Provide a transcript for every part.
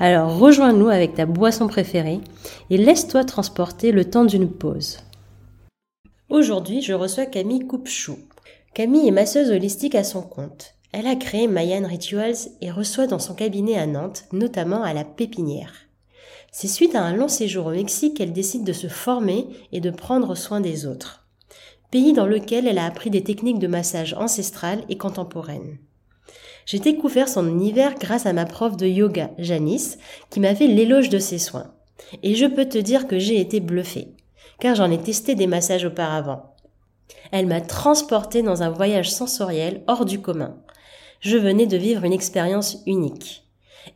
Alors rejoins-nous avec ta boisson préférée et laisse-toi transporter le temps d'une pause. Aujourd'hui, je reçois Camille Coupchou. Camille est masseuse holistique à son compte. Elle a créé Mayan Rituals et reçoit dans son cabinet à Nantes, notamment à la Pépinière. C'est suite à un long séjour au Mexique qu'elle décide de se former et de prendre soin des autres. Pays dans lequel elle a appris des techniques de massage ancestrales et contemporaines. J'ai découvert son univers grâce à ma prof de yoga, Janice, qui m'a fait l'éloge de ses soins. Et je peux te dire que j'ai été bluffée, car j'en ai testé des massages auparavant. Elle m'a transportée dans un voyage sensoriel hors du commun. Je venais de vivre une expérience unique.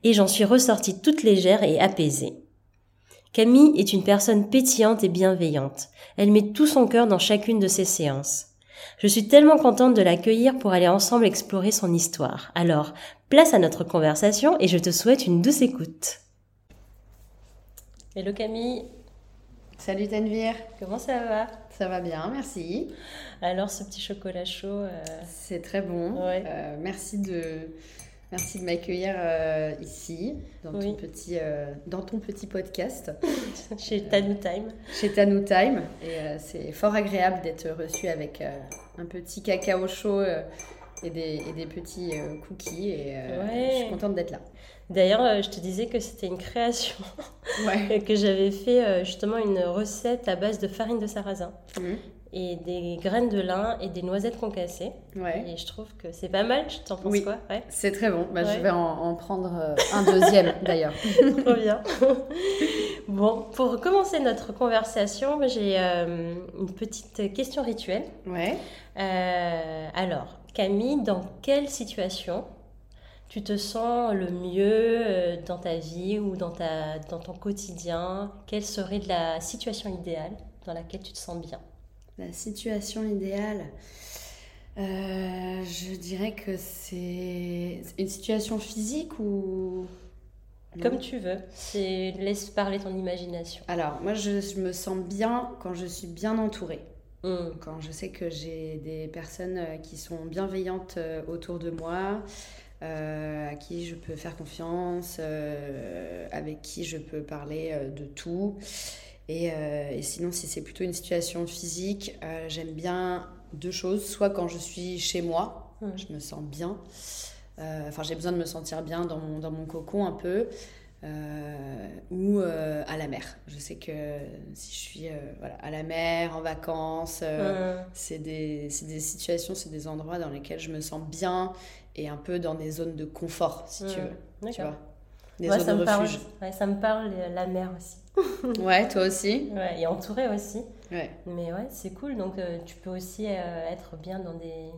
Et j'en suis ressortie toute légère et apaisée. Camille est une personne pétillante et bienveillante. Elle met tout son cœur dans chacune de ses séances. Je suis tellement contente de l'accueillir pour aller ensemble explorer son histoire. Alors, place à notre conversation et je te souhaite une douce écoute. Hello Camille. Salut Tanvir. Comment ça va? Ça va bien, merci. Alors, ce petit chocolat chaud. Euh, C'est très bon. Euh, merci de Merci de m'accueillir euh, ici, dans, ton petit, euh, dans ton petit podcast. Chez Tanou Time. Chez Tanou Time. Et euh, c'est fort agréable d'être reçu avec un petit cacao chaud et des, et, des, petits cookies. Et je suis contente d'être là. D'ailleurs, je te disais que c'était une création, ouais. que j'avais fait justement une recette à base de farine de sarrasin. Mmh et des graines de lin et des noisettes concassées. Ouais. Et je trouve que c'est pas mal. Je t'en penses quoi? Ouais. C'est très bon. Bah, Je vais en, prendre euh, un deuxième d'ailleurs. Trop bien. bon, pour commencer notre conversation, j'ai euh, une petite question rituelle. Ouais. Euh, alors, Camille, dans quelle situation tu te sens le mieux dans ta vie ou dans, ta, dans ton quotidien? Quelle serait la situation idéale dans laquelle tu te sens bien? La situation idéale, euh, je dirais que c'est une situation physique ou... Comme tu veux, c'est laisse parler ton imagination. Alors, moi, je, me sens bien quand je suis bien entourée. Hmm. Quand je sais que j'ai des personnes euh, qui sont bienveillantes euh, autour de moi, à qui je peux faire confiance, avec qui je peux parler de tout. Euh, et, sinon, si c'est plutôt une situation physique, euh, j'aime bien deux choses. Soit quand je suis chez moi, mmh. je me sens bien. Euh, enfin, j'ai besoin de me sentir bien dans mon, dans mon cocon un peu. ou à la mer. Je sais que si je suis voilà, à la mer, en vacances, c'est des, des, situations, c'est des endroits dans lesquels je me sens bien et un peu dans des zones de confort, si tu veux. Tu vois des zones ça de refuge. Parle, ça me parle, la mer aussi. ouais, toi aussi. Ouais, et entouré aussi. Ouais. Mais ouais, c'est cool. Donc, euh, tu peux aussi euh, être bien dans des,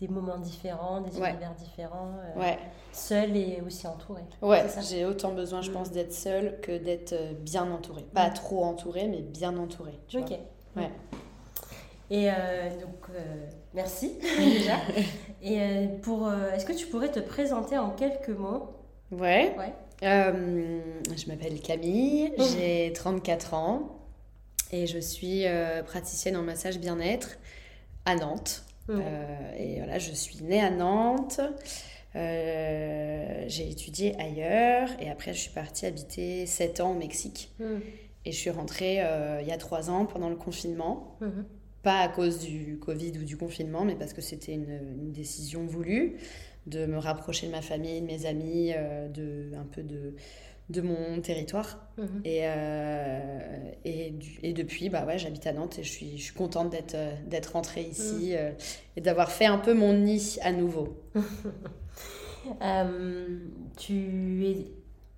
des moments différents, des univers différents. Euh, ouais. Seul et aussi entouré. Ouais, j'ai autant besoin, je mm. pense, d'être seul que d'être bien entouré. Pas mm. trop entouré, mais bien entouré. ok. Ouais. Et donc, merci déjà. et pour, est-ce que tu pourrais te présenter en quelques mots? Ouais. ouais. Euh, je m'appelle Camille, oh. j'ai 34 ans et je suis euh, praticienne en massage bien-être à Nantes. Euh, et voilà, je suis née à Nantes. j'ai étudié ailleurs et après je suis partie habiter 7 ans au Mexique. Hmm. Et je suis rentrée il y a 3 ans pendant le confinement. Pas à cause du Covid ou du confinement, mais parce que c'était une, une, décision voulue de me rapprocher de ma famille, de mes amis, euh, de, un peu de, de mon territoire. Mhm. Et, euh, et, et, depuis, bah ouais, j'habite à Nantes et je suis, je suis contente d'être, euh, d'être rentrée ici mhm. et d'avoir fait un peu mon nid à nouveau. tu es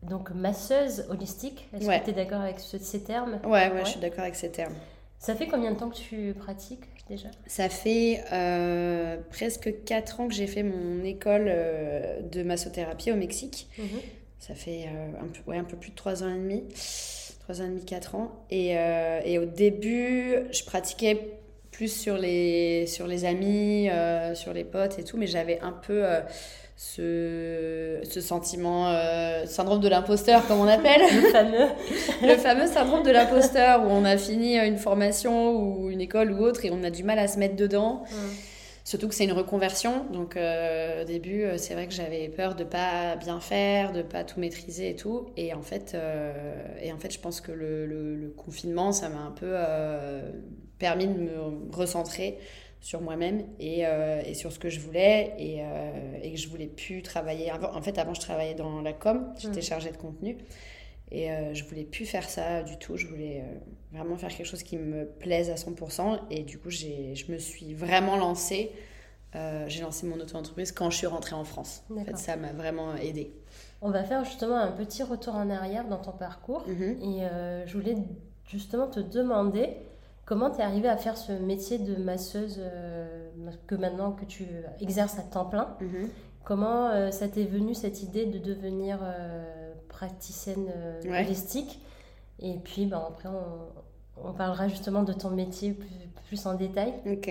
donc masseuse holistique. Est-ce que tu es d'accord avec ces termes? Ouais, ouais, je suis d'accord avec ces termes. Ça fait combien de temps que tu pratiques? Déjà Ça fait euh, presque 4 ans que j'ai fait mon école euh, de massothérapie au Mexique. Mhm. Ça fait un, peu, ouais, un peu plus de 3 ans et demi. 3 ans et demi, 4 ans. Et, et au début, je pratiquais plus sur les, sur les amis, sur les potes et tout, mais j'avais un peu ce, ce sentiment, euh, syndrome de l'imposteur, comme on appelle. le fameux. le fameux syndrome de l'imposteur, où on a fini une formation ou une école ou autre et on a du mal à se mettre dedans. Surtout que c'est une reconversion. Donc, euh, au début, euh, c'est vrai que j'avais peur de pas bien faire, de pas tout maîtriser et tout. Et en fait, et en fait je pense que le, le, le confinement, ça m'a un peu permis de me recentrer sur moi-même et, euh, et, sur ce que je voulais et, euh, et, que je voulais plus travailler. Avant, en fait, avant, je travaillais dans la com, j'étais chargée de contenu et euh, je voulais plus faire ça du tout. Je voulais vraiment faire quelque chose qui me plaise à 100% et du coup, je me suis vraiment lancée. j'ai lancé mon auto-entreprise quand je suis rentrée en France. En fait, ça m'a vraiment aidée. On va faire justement un petit retour en arrière dans ton parcours mm-hmm. et je voulais justement te demander Comment tu es arrivée à faire ce métier de masseuse euh, que maintenant que tu exerces à temps plein mhm. Comment euh, ça t'est venu cette idée de devenir euh, praticienne holistique Et puis ben, après, on, parlera justement de ton métier plus, en détail. Ok.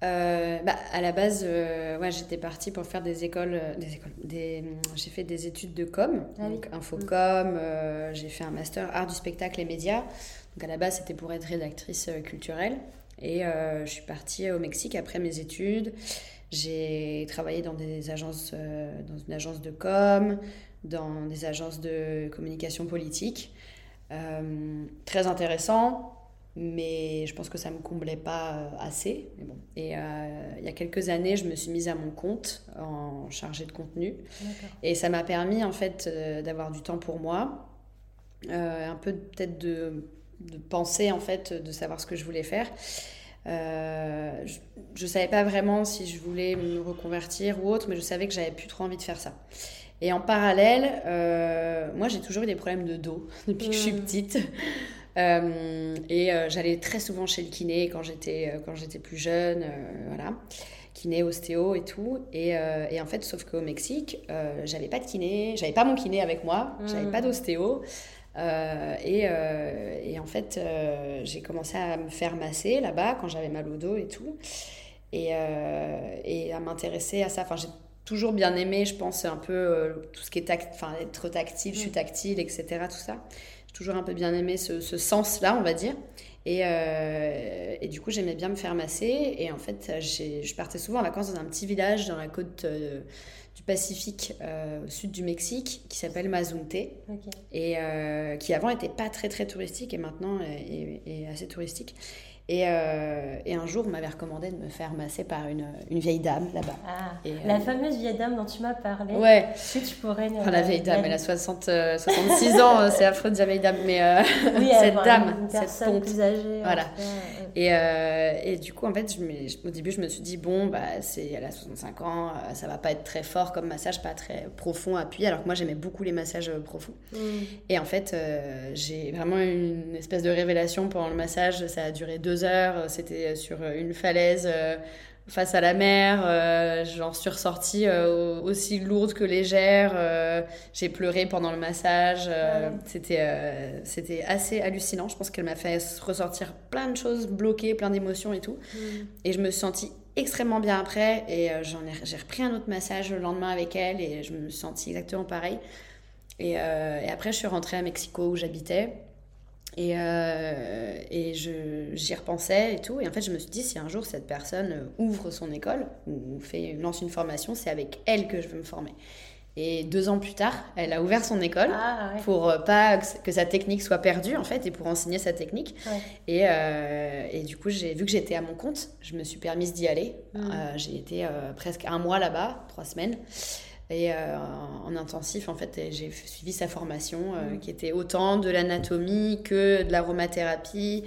bah, à la base, ouais, j'étais partie pour faire des écoles, des écoles, des, j'ai fait des études de com, ah donc infocom, j'ai fait un master art du spectacle et médias. Donc à la base, c'était pour être rédactrice euh, culturelle. Et euh, je suis partie au Mexique après mes études. J'ai travaillé dans des agences, euh, dans une agence de com, dans des agences de communication politique. très intéressant, mais je pense que ça ne me comblait pas assez. Mais bon. Et il y a quelques années, je me suis mise à mon compte en chargée de contenu. Et ça m'a permis en fait d'avoir du temps pour moi, un peu peut-être de de penser en fait, de savoir ce que je voulais faire. Euh, je ne savais pas vraiment si je voulais me reconvertir ou autre, mais je savais que j'avais plus trop envie de faire ça. Et en parallèle, euh, moi j'ai toujours eu des problèmes de dos depuis que je suis mmh. petite. Euh, et j'allais très souvent chez le kiné quand j'étais quand j'étais plus jeune, voilà, kiné, ostéo et tout. Et, et en fait, sauf qu'au Mexique, j'avais pas de kiné, j'avais pas mon kiné avec moi, j'avais pas mmh. d'ostéo. Euh, et, euh, et, en fait, euh, j'ai commencé à me faire masser là-bas quand j'avais mal au dos et tout. Et, et à m'intéresser à ça. Enfin, j'ai toujours bien aimé, je pense, un peu tout ce qui est enfin, être tactile, je suis mm. tactile, etc. Tout ça. J'ai toujours un peu bien aimé ce, ce sens-là, on va dire. Et, et, du coup, j'aimais bien me faire masser. Et en fait, je partais souvent en vacances dans un petit village dans la côte Pacifique euh, au sud du Mexique qui s'appelle Mazunte et euh, qui avant était pas très très touristique et maintenant est assez touristique. Et, euh, et, un jour, on m'avait recommandé de me faire masser par une, une vieille dame là-bas. Ah, la euh, fameuse vieille dame dont tu m'as parlé. Ouais. Si tu pourrais. Oh, la vieille dame, elle a 60, 66 ans, c'est affreux de dire vieille dame, mais euh, oui, cette dame, une cette ponte. plus âgée. Voilà. Et, et, du coup, en fait, je au début, je me suis dit, bon, bah, elle a 65 ans, ça va pas être très fort comme massage, pas très profond, appuyé, alors que moi, j'aimais beaucoup les massages profonds. Mm. Et en fait, j'ai vraiment eu une espèce de révélation pendant le massage, ça a duré deux heures. C'était sur une falaise euh, face à la mer. Euh, j'en suis ressortie euh, aussi lourde que légère. J'ai pleuré pendant le massage. C'était c'était assez hallucinant. Je pense qu'elle m'a fait ressortir plein de choses bloquées, plein d'émotions et tout. Mm. Et je me suis sentie extrêmement bien après. Et j'en ai, j'ai repris un autre massage le lendemain avec elle et je me suis sentie exactement pareil. Et, et après, je suis rentrée à Mexico où j'habitais. Et, euh, et j'y repensais et tout. Et en fait, je me suis dit, si un jour cette personne ouvre son école ou fait, lance une formation, c'est avec elle que je veux me former. Et deux ans plus tard, elle a ouvert son école ah, pour euh, pas que sa technique soit perdue en fait et pour enseigner sa technique. Et, euh, et, du coup, j'ai vu que j'étais à mon compte, je me suis permise d'y aller. Mmh. j'ai été presque un mois là-bas, trois semaines. Et euh, en intensif, en fait, j'ai suivi sa formation euh, mm. qui était autant de l'anatomie que de l'aromathérapie,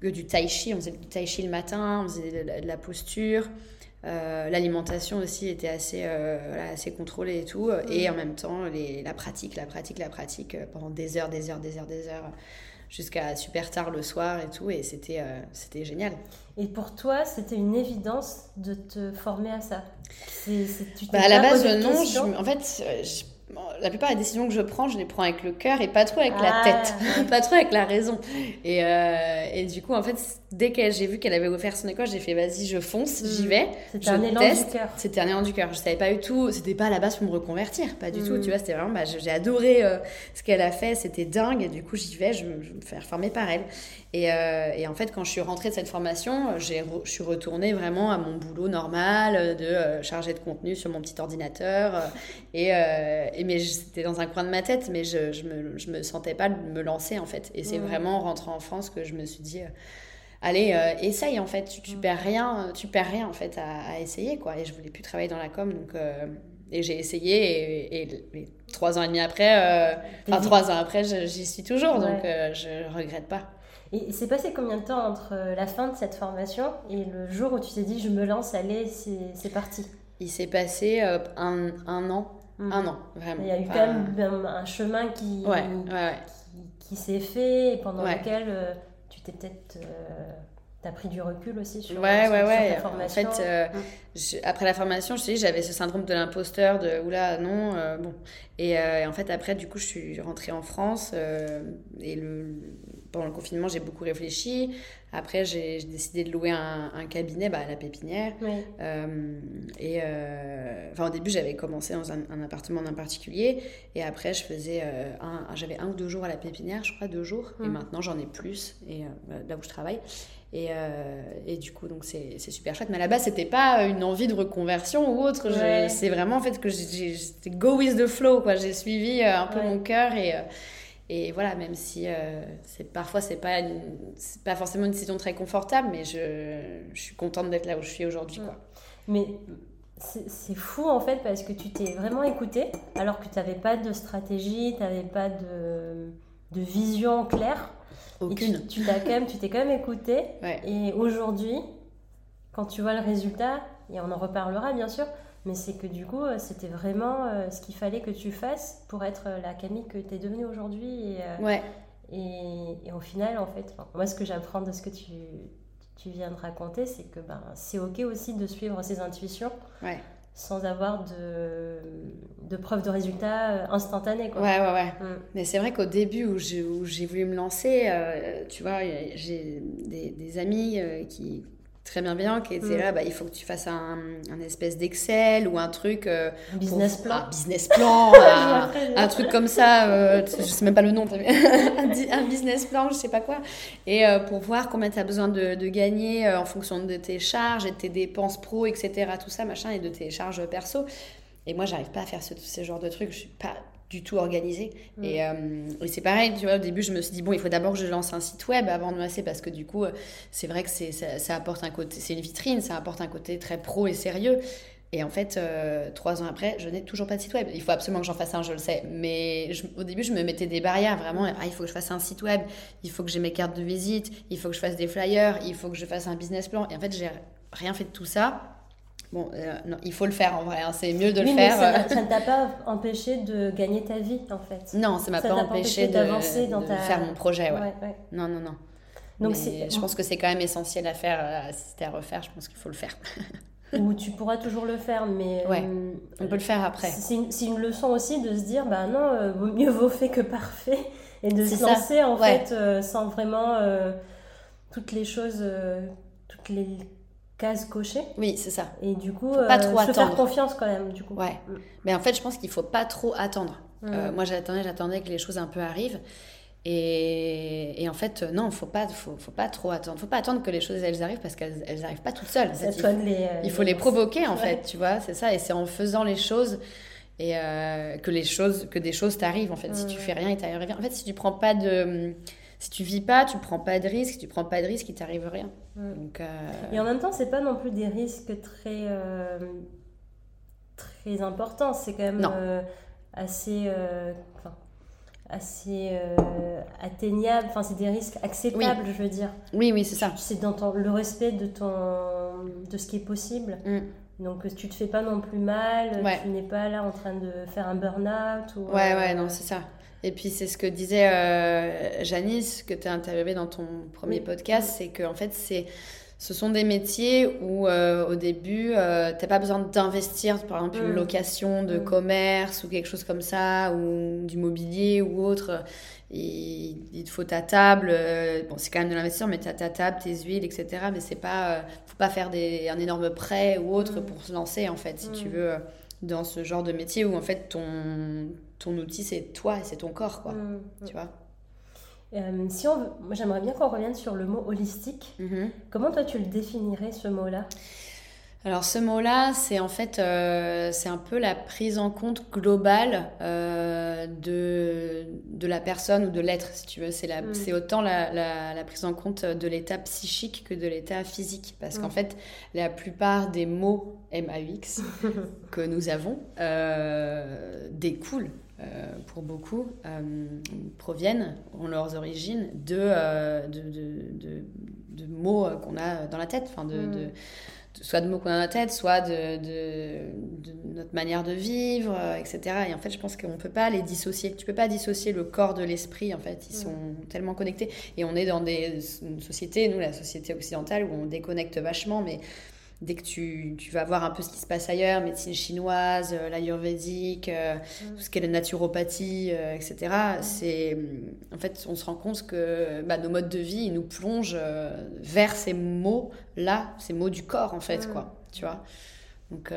que du tai chi. On faisait du tai chi le matin, on faisait de la, posture. Euh, l'alimentation aussi était assez, assez contrôlée et tout. Mm. Et en même temps, les, la pratique, la pratique, la pratique pendant des heures, des heures, des heures, des heures jusqu'à super tard le soir et tout. Et c'était c'était génial. Et pour toi, c'était une évidence de te former à ça? Bah, À la base, non. en fait, la plupart des décisions que je prends, je les prends avec le cœur et pas trop avec la ah. tête, pas trop avec la raison. Et, euh, et du coup, en fait, dès que j'ai vu qu'elle avait offert son école, j'ai fait vas-y, je fonce, j'y mm. vais. C'était un élan du cœur. C'était un élan du cœur. Je savais pas du tout, c'était pas à la base pour me reconvertir, pas du tout. Mm. Tu vois, c'était vraiment, bah, j'ai adoré euh, ce qu'elle a fait, c'était dingue. Et du coup, j'y vais, je, je, me fais former par elle. Et, euh, et, en fait, quand je suis rentrée de cette formation, je suis retournée vraiment à mon boulot normal de chargée de contenu sur mon petit ordinateur. et, et mais c'était dans un coin de ma tête, mais je, je, me, je me sentais pas me lancer en fait. Et c'est vraiment en rentrant en France que je me suis dit allez, euh, essaye en fait, tu, tu, perds rien, tu perds rien en fait à, essayer quoi. Et je voulais plus travailler dans la com, donc euh, et j'ai essayé et, trois ans et demi après, euh, enfin trois ans après, j'y suis toujours, donc je regrette pas. Et c'est passé combien de temps entre la fin de cette formation et le jour où tu t'es dit je me lance, allez, c'est parti? Il s'est passé un, un, an, mhm. un an vraiment. Il y a eu quand même un chemin qui, qui, s'est fait et pendant lequel peut-être. Euh, tu as pris du recul aussi sur, ouais, ouais, ouais. formation. En fait, euh, après la formation, je te dis, j'avais ce syndrome de l'imposteur, de oula, non, euh, bon. Et, en fait, après, du coup, je suis rentrée en France et le, pendant le confinement, j'ai beaucoup réfléchi. Après, j'ai décidé de louer un, cabinet bah, à la pépinière. et enfin, au début, j'avais commencé dans un, appartement en particulier. Et après, je faisais un, j'avais un ou deux jours à la pépinière, je crois, deux jours. Et mm. maintenant, j'en ai plus. Et là où je travaille. Et, euh, et, du coup, donc c'est super chouette. Mais à la base, c'était pas une envie de reconversion ou autre. C'est vraiment en fait que j'ai go with the flow. J'ai suivi euh, un peu mon cœur et, euh, et voilà, même si c'est parfois c'est pas, pas forcément une décision très confortable, mais je, je suis contente d'être là où je suis aujourd'hui. quoi Mais c'est fou en fait parce que tu t'es vraiment écouté alors que tu n'avais pas de stratégie, tu n'avais pas de, de vision claire. Aucune. tu t'es quand même, tu t'es quand même écouté. Et aujourd'hui, quand tu vois le résultat, et on en reparlera bien sûr, mais c'est que du coup, euh, c'était vraiment euh, ce qu'il fallait que tu fasses pour être euh, la Camille que tu es devenue aujourd'hui. Et, ouais. et, et, au final, en fait, moi, ce que j'apprends de ce que tu, tu viens de raconter, c'est que ben, c'est OK aussi de suivre ses intuitions. Ouais sans avoir de, de preuves de résultats euh, instantanés. Quoi. Ouais, ouais, ouais. Mm. Mais c'est vrai qu'au début où j'ai voulu me lancer, euh, tu vois, j'ai des, des, amis euh, qui, très bienveillant qui était mm. là bah, il faut que tu fasses un, un espèce d'Excel ou un truc euh, business plan. un business plan un, truc comme ça euh, je sais même pas le nom un, business plan je sais pas quoi. Et euh, pour voir combien tu as besoin de, de gagner en fonction de tes charges et de tes dépenses pro etc tout ça machin et de tes charges perso. Et moi, j'arrive pas à faire ce, ce genre de trucs. Je suis pas du tout organisé. Mm. Euh, et, c'est pareil, tu vois, au début, je me suis dit, bon, il faut d'abord que je lance un site web avant de me lancer, parce que du coup, c'est vrai que c'est, ça, apporte un côté, c'est une vitrine, ça apporte un côté très pro et sérieux. Et en fait, euh, trois ans après, je n'ai toujours pas de site web. Il faut absolument que j'en fasse un, je le sais. Mais au début, je me mettais des barrières, vraiment. Ah, il faut que je fasse un site web, il faut que j'ai mes cartes de visite, il faut que je fasse des flyers, il faut que je fasse un business plan. Et en fait, j'ai rien fait de tout ça. Bon, euh, non, il faut le faire en vrai, hein. c'est mieux de le faire. Mais ça ne t'a pas empêché de gagner ta vie en fait. Non, ça m'a pas empêché d'avancer dans ta... faire mon projet. Ouais. Non, non, non. Donc je pense que c'est quand même essentiel à faire, euh, si c'était à refaire, je pense qu'il faut le faire. Ou tu pourras toujours le faire, mais. On peut le faire après. C'est une, une, leçon aussi de se dire, bah non, euh, mieux vaut fait que parfait, et de se lancer en fait sans vraiment toutes les choses, toutes les cases cochées. Oui, c'est ça. Et du coup, pas trop euh, faire confiance quand même, du coup. Ouais. Mm. Mais en fait, je pense qu'il faut pas trop attendre. Mm. Euh, moi, j'attendais, j'attendais que les choses un peu arrivent. Et, et en fait, non, faut pas, faut, faut pas trop attendre. Faut pas attendre que les choses elles arrivent parce qu'elles elles arrivent pas toutes seules. il, faut, les, euh, il faut les, provoquer en fait, tu vois. C'est ça. Et c'est en faisant les choses et que les choses, que des choses t'arrivent en fait. Si tu mm. fais rien, il t'arrive rien. En fait, si tu prends pas de si tu vis pas, tu prends pas de risques. Si tu prends pas de risques, il t'arrive rien. Mm. Donc, euh, Et en même temps, c'est pas non plus des risques très, euh, très importants. C'est quand même euh, assez, assez atteignable. Enfin, c'est des risques acceptables, je veux dire. Oui, oui, c'est ça. C'est dans le respect de, ton, de ce qui est possible. Mm. Donc tu te fais pas non plus mal, tu n'es pas là en train de faire un burn-out. Ou, ouais, ouais, non, c'est ça. Et puis c'est ce que disait euh, Janice, que tu as interviewé dans ton premier podcast, c'est qu'en fait c'est ce sont des métiers où au début, tu n'as pas besoin d'investir, par exemple, une mm. location de mm. commerce ou quelque chose comme ça, ou du mobilier ou autre. Il, il te faut ta table, bon, c'est quand même de l'investissement, mais tu as ta table, tes huiles, etc. Mais c'est pas, faut pas faire des, un énorme prêt ou autre pour se lancer, en fait, si tu veux dans ce genre de métier où en fait ton, ton outil c'est toi et c'est ton corps quoi mm, mm. tu vois euh, si on moi j'aimerais bien qu'on revienne sur le mot holistique mm-hmm. comment toi tu le définirais ce mot là alors ce mot-là, c'est en fait, euh, c'est un peu la prise en compte globale euh, de, de la personne ou de l'être, si tu veux. C'est mm. autant la, la, prise en compte de l'état psychique que de l'état physique. Parce qu'en mm. fait, la plupart des mots MAUX que nous avons euh, découlent pour beaucoup, proviennent, ont leurs origines de, de, de, de, mots qu'on a dans la tête, enfin de, mm soit de mots qu'on a dans la tête, soit de, de, notre manière de vivre, euh, etc. Et en fait, je pense qu'on ne peut pas les dissocier. Tu peux pas dissocier le corps de l'esprit, en fait. Ils sont tellement connectés. Et on est dans des, une société, nous, la société occidentale, où on déconnecte vachement, mais dès que tu, tu, vas voir un peu ce qui se passe ailleurs, médecine chinoise, euh, l'ayurvédique, euh, mm. tout ce qui est la naturopathie, euh, etc., mm. c'est en fait, on se rend compte que bah, nos modes de vie nous plongent vers ces mots-là, ces mots du corps, en fait, mm. quoi, tu vois. Donc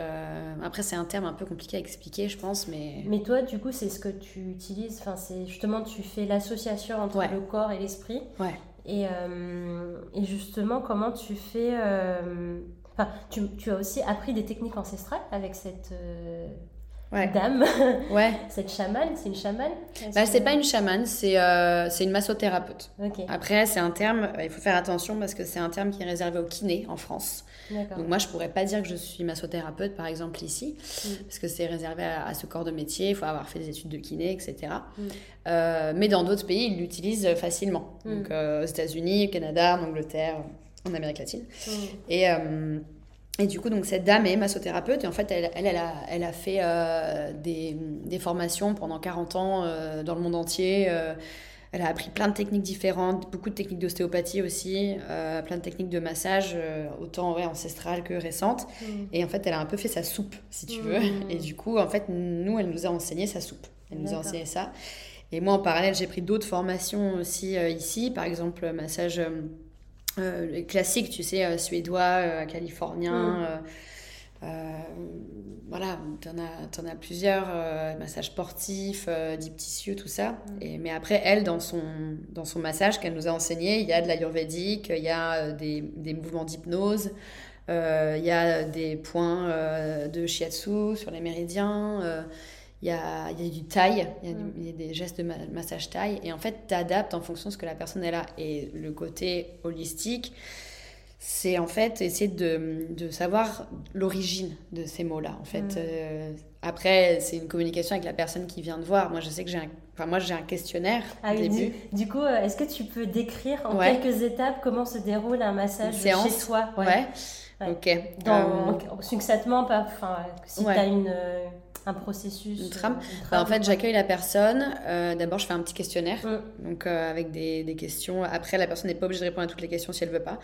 après, c'est un terme un peu compliqué à expliquer, je pense, mais... Mais toi, du coup, c'est ce que tu utilises, enfin, c'est justement, tu fais l'association entre le corps et l'esprit. Ouais. Et, et, justement, comment tu fais tu, as aussi appris des techniques ancestrales avec cette euh, dame, ouais. cette chamane. C'est une chamane bah, C'est pas une chamane, c'est euh, une massothérapeute. Après, c'est un terme, euh, il faut faire attention parce que c'est un terme qui est réservé aux kinés en France. Donc moi, je pourrais pas dire que je suis massothérapeute, par exemple, ici, mm. parce que c'est réservé à, ce corps de métier, il faut avoir fait des études de kiné, etc. Mm. mais dans d'autres pays, ils l'utilisent facilement. Mm. Donc aux États-Unis, au Canada, en Angleterre, en Amérique latine. Mm. Et, euh, et du coup, donc, cette dame est massothérapeute et en fait, elle, elle, a, elle a fait euh, des, des, formations pendant 40 ans euh, dans le monde entier. elle a appris plein de techniques différentes, beaucoup de techniques d'ostéopathie aussi, plein de techniques de massage, autant ouais, ancestrales que récentes. Mm. Et en fait, elle a un peu fait sa soupe, si tu veux. Mm. Et du coup, en fait, nous, elle nous a enseigné sa soupe. Elle nous a enseigné ça. Et moi, en parallèle, j'ai pris d'autres formations aussi ici, par exemple, massage euh, les classiques, tu sais, euh, suédois, euh, californien. Mm. voilà, tu en, as, plusieurs, massages sportifs, deep tissue, tout ça. Mm. Et, mais après, elle, dans son, dans son massage qu'elle nous a enseigné, il y a de l'ayurvédique, il y a des, des mouvements d'hypnose, il y a des points de shiatsu sur les méridiens il y a, y a, du taille, il y, a des gestes de massage taille, et en fait, tu adaptes en fonction de ce que la personne est là. Et le côté holistique, c'est en fait essayer de, de savoir l'origine de ces mots-là. En fait, euh, après, c'est une communication avec la personne qui vient de voir. Moi, je sais que j'ai un, enfin, moi, j'ai un questionnaire ah au début. Du, coup, euh, est-ce que tu peux décrire en quelques étapes comment se déroule un massage chez soi ouais. Ok. Dans, euh, Succinctement, pas, enfin, si tu as une un processus Une trame, bah, En fait, j'accueille la personne. Euh, d'abord, je fais un petit questionnaire, mm. donc euh, avec des, des, questions. Après, la personne n'est pas obligée de répondre à toutes les questions si elle veut pas.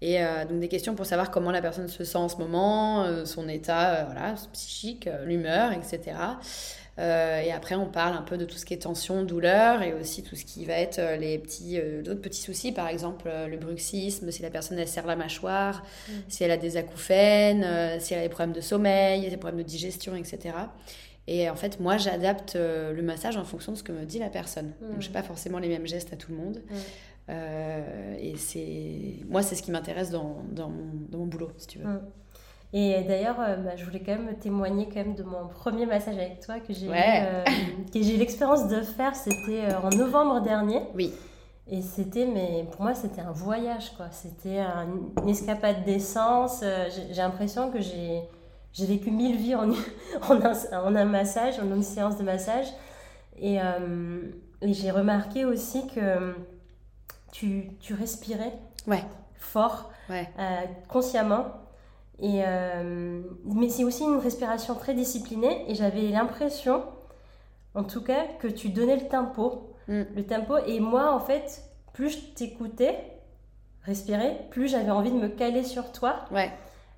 Et euh, donc des questions pour savoir comment la personne se sent en ce moment, son état voilà, psychique, l'humeur, etc. Euh, et après, on parle un peu de tout ce qui est tension, douleur, et aussi tout ce qui va être euh, les petits, euh, d'autres petits soucis, par exemple le bruxisme, si la personne elle serre la mâchoire, mm. si elle a des acouphènes, si elle a des problèmes de sommeil, des problèmes de digestion, etc. Et en fait, moi, j'adapte le massage en fonction de ce que me dit la personne. Donc, je fais mm. pas forcément les mêmes gestes à tout le monde. Mm. et c'est moi, c'est ce qui m'intéresse dans, dans, mon, dans, mon, boulot, si tu veux. Et d'ailleurs, euh, bah, je voulais quand même témoigner quand même de mon premier massage avec toi que j'ai euh, eu l'expérience de faire. C'était euh, en novembre dernier. Oui. Et c'était, mais pour moi, c'était un voyage, quoi. C'était un, une escapade d'essence. j'ai l'impression que j'ai, j'ai vécu mille vies en, en, un, en, un, massage, en une séance de massage. Et, et j'ai remarqué aussi que tu, tu respirais ouais. fort, ouais. consciemment. Et, euh, mais c'est aussi une respiration très disciplinée et j'avais l'impression, en tout cas, que tu donnais le tempo. Mm. Le tempo. Et moi, en fait, plus je t'écoutais respirer, plus j'avais envie de me caler sur toi. Ouais.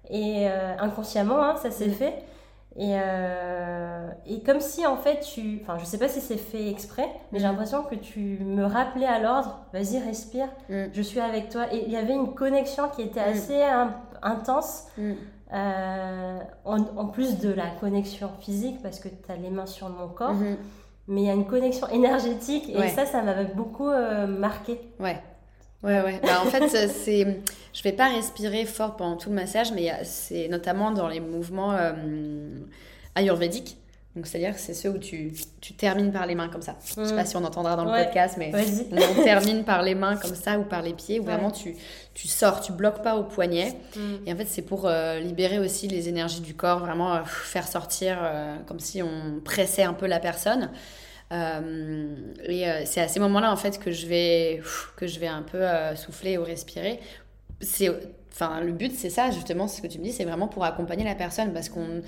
Et euh, inconsciemment, hein, ça s'est mm. fait. Et, euh, et, comme si en fait tu. Enfin, je sais pas si c'est fait exprès, mais j'ai mm. l'impression que tu me rappelais à l'ordre vas-y, respire, je suis avec toi. Et il y avait une connexion qui était assez intense. Euh, en, plus de la connexion physique, parce que tu as les mains sur mon corps, mm-hmm. mais il y a une connexion énergétique, et ça, ça m'avait beaucoup marqué. Ouais. Ouais, ouais. Bah, en fait, c'est, je vais pas respirer fort pendant tout le massage, mais c'est notamment dans les mouvements euh, ayurvédiques. Donc, c'est-à-dire que c'est ceux où tu, tu, termines par les mains comme ça. Je sais pas mm. si on entendra dans le podcast, mais on termine par les mains comme ça ou par les pieds, où vraiment tu, tu sors, tu bloques pas au poignet. Mm. Et en fait, c'est pour euh, libérer aussi les énergies du corps, vraiment euh, faire sortir comme si on pressait un peu la personne. Euh, et euh, c'est à ces moments-là, en fait, que je vais, que je vais un peu euh, souffler ou respirer. C'est, enfin, le but, c'est ça, justement, ce que tu me dis, c'est vraiment pour accompagner la personne parce qu'on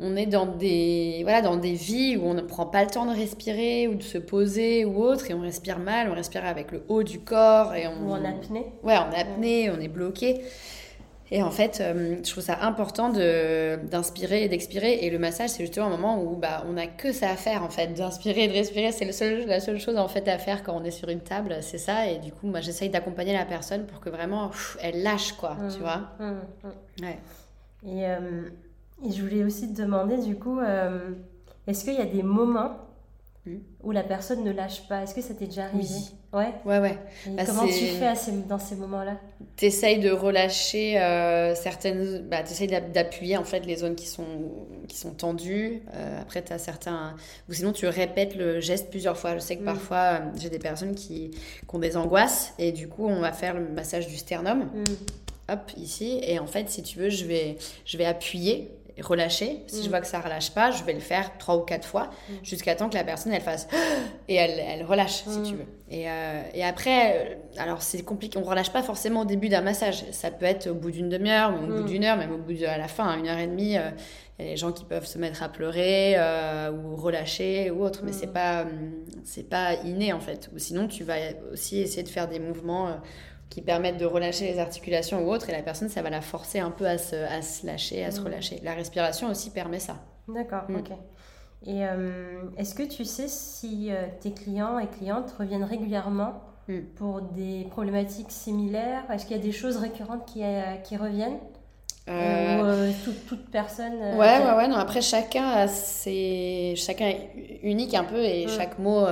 on est dans des, voilà, dans des vies où on ne prend pas le temps de respirer ou de se poser ou autre, et on respire mal, on respire avec le haut du corps. Et on, ou en apnée. Ouais, en apnée, on est bloqué. Et en fait, euh, je trouve ça important d'inspirer et d'expirer. Et le massage, c'est justement un moment où bah, on n'a que ça à faire, en fait. D'inspirer et de respirer, c'est seul, la seule chose, en fait, à faire quand on est sur une table. C'est ça. Et du coup, moi, j'essaye d'accompagner la personne pour que vraiment, elle lâche, quoi, mmh. tu vois. Mmh, mmh. Ouais. Et, euh, et, je voulais aussi te demander, du coup, euh, est-ce qu'il y a des moments Hmm. où la personne ne lâche pas? Est-ce que ça t'est déjà arrivé? Ouais? Ouais, ouais. Bah, comment tu fais dans ces moments-là? T'essayes de relâcher euh, certaines. Bah, t'essayes d'appuyer en fait les zones qui sont, qui sont tendues. Euh, après, t'as certains. Ou sinon, tu répètes le geste plusieurs fois. Je sais que hmm. parfois, euh, j'ai des personnes qui, qui, ont des angoisses et du coup, on va faire le massage du sternum. Hmm. Hop, ici. Et en fait, si tu veux, je vais, je vais appuyer relâcher. Si je mm. vois que ça relâche pas, je vais le faire trois ou quatre fois mm. jusqu'à temps que la personne elle fasse et elle, elle relâche si tu mm. veux. Et, euh, et après, euh, alors c'est compliqué, on relâche pas forcément au début d'un massage. Ça peut être au bout d'une demi-heure, au bout d'une heure, même au bout de à la fin, une heure et demie. Euh, il y a des gens qui peuvent se mettre à pleurer ou relâcher ou autre, mais c'est pas c'est pas inné en fait. Ou sinon tu vas aussi essayer de faire des mouvements qui permettent de relâcher les articulations ou autres, et la personne, ça va la forcer un peu à se, à se lâcher, à se mm. relâcher. La respiration aussi permet ça. D'accord, mm. ok. Et euh, est-ce que tu sais si euh, tes clients et clientes reviennent régulièrement mm. pour des problématiques similaires? Est-ce qu'il y a des choses récurrentes qui, euh, qui reviennent? Ou toute, personne Ouais, ouais, ouais. Non, après, chacun, a ses... chacun est unique un peu et chaque mot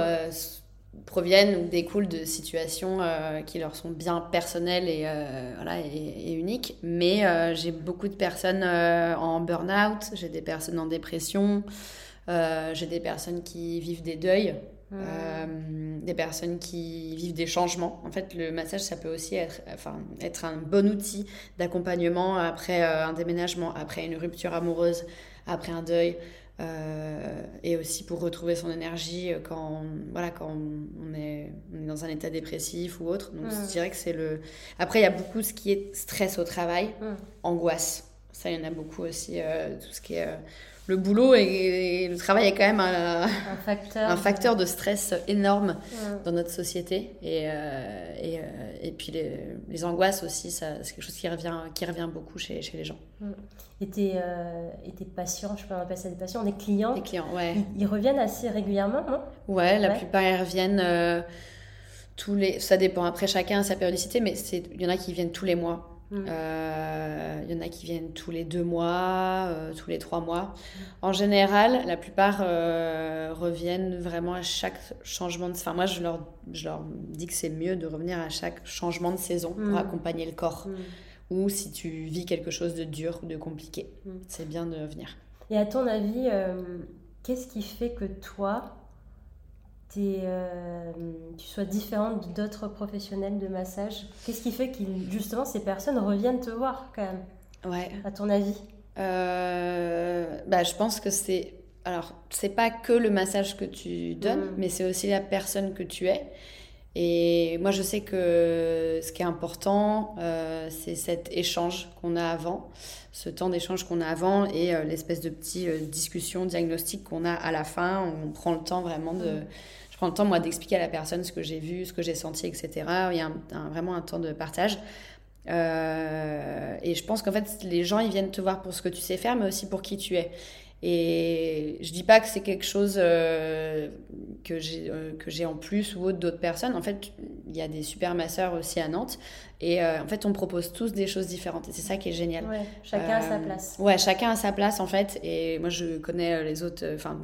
proviennent ou découlent de situations euh, qui leur sont bien personnelles et, euh, voilà, et, uniques. Mais euh, j'ai beaucoup de personnes en burn-out, j'ai des personnes en dépression, j'ai des personnes qui vivent des deuils. Mmh. des personnes qui vivent des changements. En fait, le massage, ça peut aussi être, enfin, être un bon outil d'accompagnement après un déménagement, après une rupture amoureuse, après un deuil. Euh, et aussi pour retrouver son énergie euh, quand, voilà, quand on est, on est, dans un état dépressif ou autre. Donc je dirais que c'est le... Après, il y a beaucoup ce qui est stress au travail, angoisse. Ça, il y en a beaucoup aussi, euh, tout ce qui est le boulot et, le travail est quand même un, un, facteur, un facteur, de stress énorme dans notre société. Et, euh, et, euh, et, puis les, les, angoisses aussi, c'est quelque chose qui revient, qui revient beaucoup chez, chez les gens. Et tes, euh, patients, je peux appeler ça des patients, des clients, des clients ouais. ils, reviennent assez régulièrement, non? Ouais, la plupart ils reviennent tous les... Ça dépend, après chacun a sa périodicité, mais il y en a qui viennent tous les mois. Il mm. euh, y en a qui viennent tous les deux mois, euh, tous les trois mois. En général, la plupart euh, reviennent vraiment à chaque changement de... Enfin, moi, je leur, je leur dis que c'est mieux de revenir à chaque changement de saison pour mm. accompagner le corps. Mm. Ou si tu vis quelque chose de dur ou de compliqué, c'est bien de venir. Et à ton avis, qu'est-ce qui fait que toi, euh, tu sois différente d'autres professionnels de massage Qu'est-ce qui fait que justement ces personnes reviennent te voir quand même Ouais. À ton avis? Euh, bah, Je pense que c'est. Alors, c'est pas que le massage que tu donnes, mm. mais c'est aussi la personne que tu es. Et moi, je sais que ce qui est important, euh, c'est cet échange qu'on a avant, ce temps d'échange qu'on a avant et l'espèce de petite discussion, diagnostic qu'on a à la fin. On prend le temps vraiment de. Mm je prends le temps, moi, d'expliquer à la personne ce que j'ai vu, ce que j'ai senti, etc. Il y a vraiment un temps de partage. Euh, et je pense qu'en fait, les gens, ils viennent te voir pour ce que tu sais faire, mais aussi pour qui tu es. Et je dis pas que c'est quelque chose euh, que j'ai euh, que j'ai en plus ou autre d'autres personnes. En fait, il y a des super masseurs aussi à Nantes. Et en fait, on propose tous des choses différentes. Et c'est ça qui est génial. Ouais, chacun a sa place. Ouais, chacun a sa place en fait. Et moi, je connais les autres. Enfin,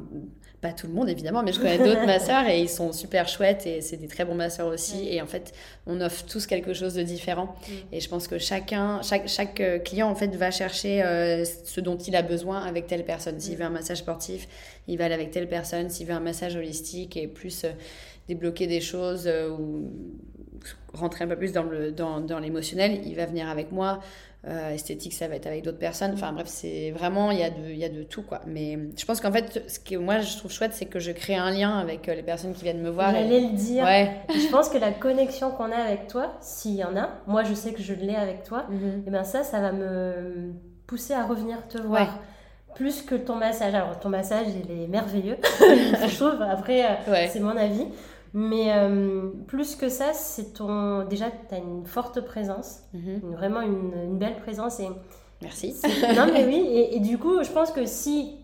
pas tout le monde évidemment, mais je connais d'autres masseurs et ils sont super chouettes et c'est des très bons masseurs aussi. Et en fait, on offre tous quelque chose de différent. Mm. Et je pense que chacun, chaque, chaque euh, client en fait va chercher euh, ce dont il a besoin avec telle personne. S'il mm. veut un massage sportif, il va aller avec telle personne. S'il veut un massage holistique et plus euh, débloquer des choses ou rentrer un peu plus dans le dans, dans l'émotionnel, il va venir avec moi. Euh, esthétique, ça va être avec d'autres personnes. Enfin bref, c'est vraiment, il y, a de, il y a de tout quoi. Mais je pense qu'en fait, ce que moi je trouve chouette, c'est que je crée un lien avec euh, les personnes qui viennent me voir. J'allais le dire. je pense que la connexion qu'on a avec toi, s'il y en a, moi je sais que je l'ai avec toi, mhm. et bien ça, ça va me pousser à revenir te voir. Plus que ton massage. Alors, ton massage, il est merveilleux, je trouve. Après, euh, c'est mon avis. Mais euh, plus que ça, c'est ton. Déjà, tu as une forte présence, mhm. vraiment une, belle présence. Et Merci. Non, mais oui. Et, du coup, je pense que si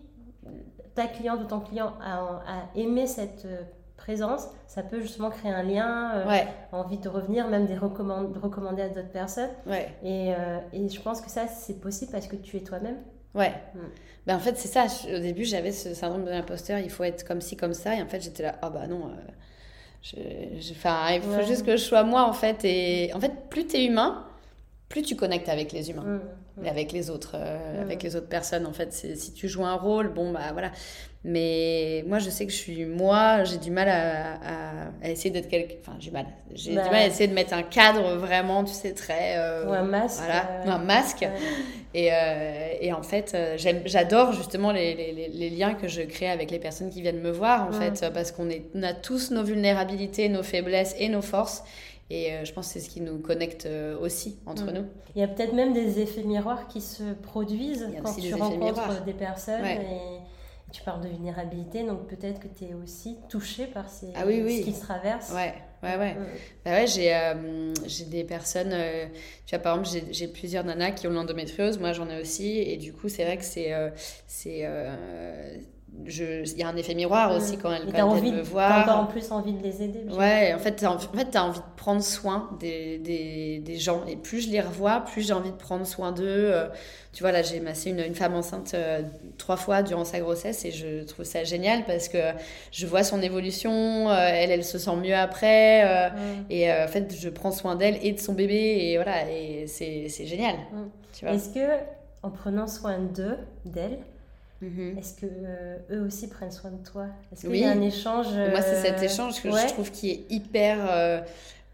ta cliente ou ton client a, aimé cette euh, présence, ça peut justement créer un lien, euh, envie de revenir, même des recommand... de recommander à d'autres personnes. Ouais. Et, et, je pense que ça, c'est possible parce que tu es toi-même. Ouais. Mm. Ben, en fait, c'est ça. Au début, j'avais ce syndrome de l'imposteur. Il faut être comme ci, comme ça. Et en fait, j'étais là, ah bah non. Je, je, il faut juste que je sois moi en fait. Et en fait, plus tu es humain, plus tu connectes avec les humains. Mmh, mmh. avec les autres euh, mmh. avec les autres personnes en fait si tu joues un rôle bon bah voilà mais moi je sais que je suis moi j'ai du mal à, à, essayer d'être quelqu'un enfin j'ai mal. J'ai du mal à essayer de mettre un cadre vraiment tu sais très euh, ou un masque voilà. euh, un masque. et, et, en fait j'adore justement les, les, les, liens que je crée avec les personnes qui viennent me voir en fait parce qu'on on a tous nos vulnérabilités nos faiblesses et nos forces. Et euh, je pense que c'est ce qui nous connecte euh, aussi entre mm. nous. Il y a peut-être même des effets miroirs qui se produisent quand tu rencontres des personnes et tu parles de vulnérabilité, donc peut-être que tu es aussi touché par ces, ah oui, oui. ce qui se traverse. Ouais, ouais, ouais. Mm. Bah ouais j'ai, euh, j'ai des personnes, tu vois, par exemple, j'ai, j'ai plusieurs nanas qui ont l'endométriose, moi j'en ai aussi, et du coup, c'est vrai que c'est. c'est il y a un effet miroir aussi quand elles, quand envie, me voir. T'as encore en plus envie de les aider. Ouais, en fait, t'as en fait, as envie de prendre soin des, des, des, gens. Et plus je les revois, plus j'ai envie de prendre soin d'eux. Euh, tu vois, là, j'ai massé une, une, femme enceinte euh, trois fois durant sa grossesse et je trouve ça génial parce que je vois son évolution. Euh, elle, elle se sent mieux après. Et en fait, je prends soin d'elle et de son bébé. Et voilà, et c'est génial. Est-ce que, en prenant soin d'eux, d'elle, Mhm. Est-ce que euh, eux aussi prennent soin de toi? Est-ce qu'il y a un échange Moi, c'est cet euh, échange que je trouve qui est hyper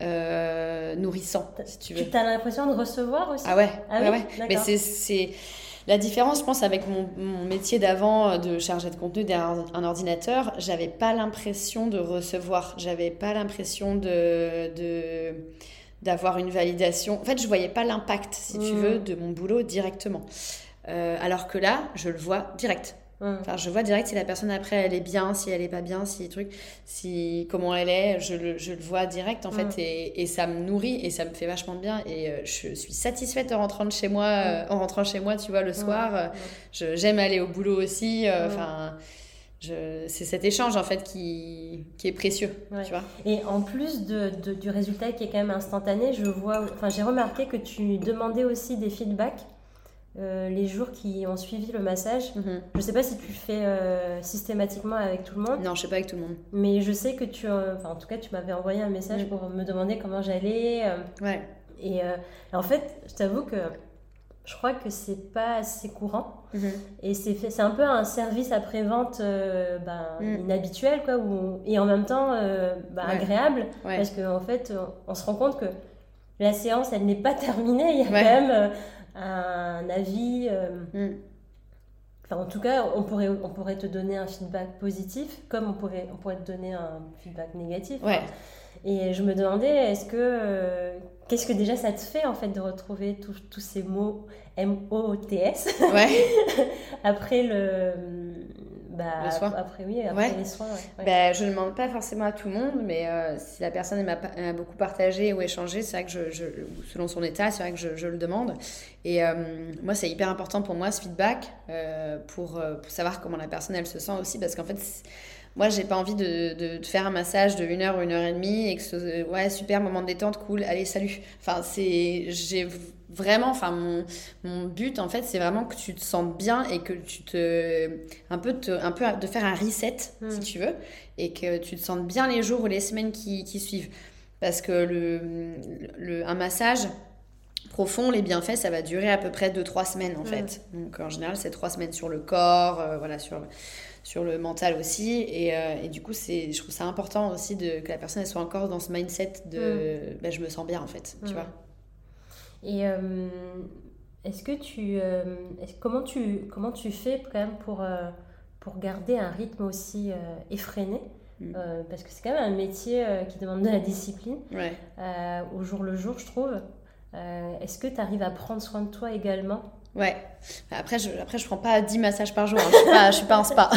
euh, nourrissant, si tu veux. Tu as l'impression de recevoir aussi? Ah ouais, ah ouais, Mais c'est la différence, je pense, avec mon, mon métier d'avant de chargé de contenu derrière un ordinateur, j'avais pas l'impression de recevoir, j'avais pas l'impression de, de d'avoir une validation. En fait, je voyais pas l'impact, si tu mmh. veux, de mon boulot directement. Euh, alors que là, je le vois direct. Enfin, je vois direct si la personne après elle est bien, si elle est pas bien, si truc, si comment elle est, je le, je le vois direct en fait et, et, ça me nourrit et ça me fait vachement bien et euh, je suis satisfaite en rentrant de chez moi, euh, en rentrant chez moi, tu vois, le soir. J'aime aller au boulot aussi. Enfin, c'est cet échange en fait qui, qui est précieux, tu vois. Et en plus de, du résultat qui est quand même instantané, je vois, enfin j'ai remarqué que tu demandais aussi des feedbacks euh, les jours qui ont suivi le massage. Mhm. Je ne sais pas si tu fais euh, systématiquement avec tout le monde. Non, je ne fais pas avec tout le monde. Mais je sais que tu, enfin, en tout cas, tu m'avais envoyé un message mhm. pour me demander comment j'allais. Euh. ouais. Et, en fait, je t'avoue que je crois que c'est pas assez courant. Mhm. Et c'est un peu un service après-vente ben, inhabituel, quoi, et en même temps ben, agréable. Parce qu'en en fait, on, se rend compte que la séance, elle n'est pas terminée. Il y a quand même un avis. Euh, mm. Enfin, en tout cas, on pourrait, on pourrait te donner un feedback positif, comme on pourrait, on pourrait te donner un feedback négatif. Ouais. Et je me demandais, est-ce que. Euh, qu'est-ce que déjà ça te fait, en fait, de retrouver tous ces mots M-O-T-S ouais. après le. Bah, Après, oui, après les soins. Bah, je ne demande pas forcément à tout le monde, mais euh, si la personne m'a beaucoup partagé ou échangé, c'est vrai que je, je, selon son état, c'est vrai que je, je, le demande. Et euh, moi, c'est hyper important pour moi ce feedback euh, pour, pour, savoir comment la personne elle se sent aussi, parce qu'en fait, moi, j'ai pas envie de, de, faire un massage de une heure ou une heure et demie et que ce ouais super moment de détente, cool, allez salut. Enfin, c'est j'ai vraiment, enfin, mon, mon, but, en fait, c'est vraiment que tu te sentes bien et que tu te. Un peu, te, un peu de faire un reset, hmm. si tu veux, et que tu te sentes bien les jours ou les semaines qui, qui suivent. Parce que le, le, un massage profond, les bienfaits, ça va durer à peu près 2-3 semaines, en hmm. fait. Donc, en général, c'est 3 semaines sur le corps, euh, voilà, sur sur le mental aussi. Et, euh, et du coup, c'est, je trouve ça important aussi de, que la personne elle soit encore dans ce mindset de hmm. ben, je me sens bien en fait, tu vois. Et euh, est-ce que tu, euh, comment tu, comment tu fais quand même pour, euh, pour garder un rythme aussi effréné? Mm. parce que c'est quand même un métier qui demande de la discipline au jour le jour, je trouve. Est-ce que tu arrives à prendre soin de toi également? Ouais. Après, je, après, je prends pas 10 massages par jour. Hein. Je, suis pas, je suis pas un spa.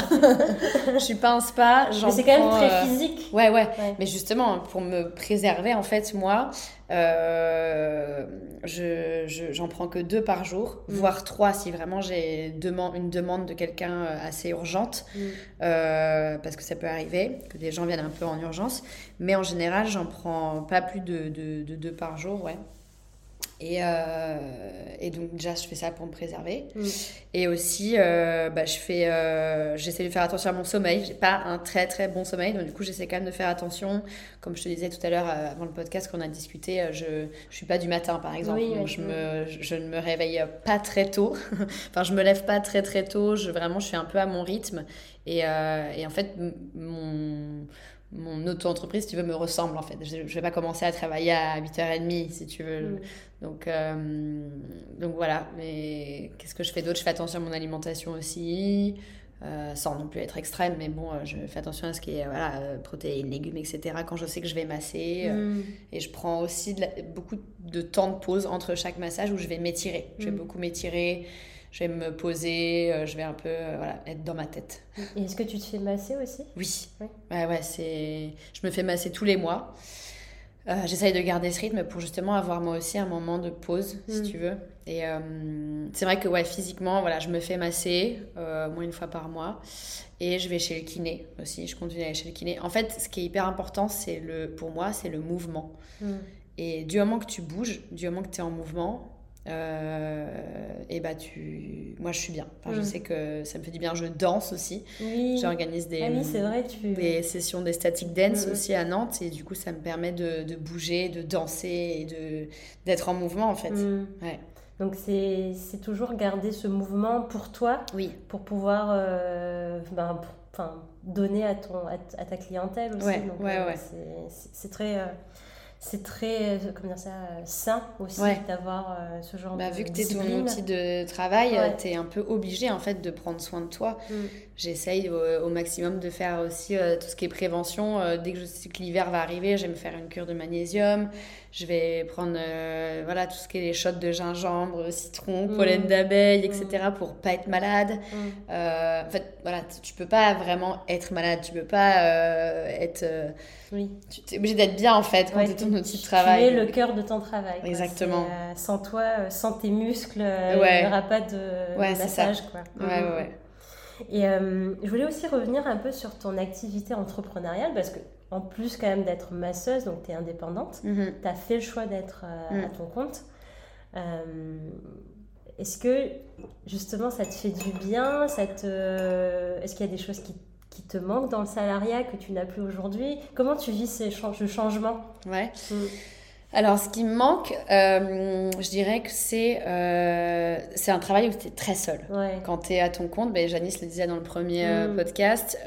je suis pas un spa. Mais c'est quand même très physique. Ouais, ouais, Mais justement, pour me préserver, en fait, moi, euh, je, j'en prends que deux par jour, mm. voire trois si vraiment j'ai une demande de quelqu'un euh, assez urgente, mm. euh, parce que ça peut arriver que des gens viennent un peu en urgence. Mais en général, j'en prends pas plus de, de, de deux par jour, ouais. Et, euh, et, donc déjà je fais ça pour me préserver. Mm. et aussi euh, bah, je fais euh, j'essaie de faire attention à mon sommeil. J'ai pas un très très bon sommeil donc du coup j'essaie quand même de faire attention. Comme je te disais tout à l'heure avant le podcast qu'on a discuté je je suis pas du matin par exemple. Donc je me je ne me réveille pas très tôt. Enfin je me lève pas très très tôt. Je vraiment je suis un peu à mon rythme. Et, et en fait mon mon auto-entreprise, si tu veux, me ressemble en fait. Je ne vais pas commencer à travailler à 8h30 si tu veux. Mm. Donc, euh, donc voilà. Mais qu'est-ce que je fais d'autre? Je fais attention à mon alimentation aussi. Euh, sans non plus être extrême, mais bon, euh, je fais attention à ce qui est voilà, protéines, légumes, etc. quand je sais que je vais masser. Mm. et je prends aussi beaucoup de temps de pause entre chaque massage où je vais m'étirer. Je vais mm. beaucoup m'étirer je vais me poser, euh, je vais un peu euh, voilà, être dans ma tête. Et est-ce que tu te fais masser aussi? Oui. Ouais, ouais, c'est... Je me fais masser tous les mois. Euh, j'essaye de garder ce rythme pour justement avoir moi aussi un moment de pause, si mm. tu veux. Et c'est vrai que ouais, physiquement, voilà, je me fais masser euh, moins une fois par mois. Et je vais chez le kiné aussi. Je continue à aller chez le kiné. En fait, ce qui est hyper important, c'est le, pour moi, c'est le mouvement. Mm. Et du moment que tu bouges, du moment que tu es en mouvement, euh, et bah tu moi je suis bien. Enfin, je mm. sais que ça me fait du bien. Je danse aussi. J'organise des, ah vrai, tu... des sessions des static dance mm, mm. aussi à Nantes. Et du coup ça me permet de, de bouger de danser et de d'être en mouvement en fait. Ouais. donc c'est toujours garder ce mouvement pour toi. Oui. Pour pouvoir euh, ben, enfin donner à ton à, ta clientèle aussi. Ouais, ouais, euh, c'est très c'est très euh, comment dire ça, euh, sain aussi d'avoir euh, ce genre bah, de Vu que tu es ton outil de travail, tu es un peu obligé en fait de prendre soin de toi. Mm. J'essaye au, maximum de faire aussi tout ce qui est prévention. dès que je sais que l'hiver va arriver, je vais me faire une cure de magnésium. Je vais prendre voilà, tout ce qui est les shots de gingembre, citron, mm. pollen d'abeille, etc. Mm. pour pas être malade. en fait, voilà, tu peux pas vraiment être malade. Tu peux pas être oui. Tu es obligé d'être bien en fait quand tu es ton outil de travail. Tu es le cœur de ton travail. Exactement. Euh, sans toi, euh, sans tes muscles, euh, il n'y aura pas de, massage. Quoi. Ouais, ouais, ouais. Et je voulais aussi revenir un peu sur ton activité entrepreneuriale parce que en plus quand même d'être masseuse, donc tu es indépendante, mm-hmm. tu as fait le choix d'être à mm. ton compte. Est-ce que justement ça te fait du bien ça te... Est-ce qu'il y a des choses qui qui te manque dans le salariat que tu n'as plus aujourd'hui? Comment tu vis ces changements Ouais. Mm. Alors, ce qui me manque, euh, je dirais que c'est euh, c'est un travail où tu es très seul. Quand tu es à ton compte, ben, Janice le disait dans le premier euh, mm. podcast,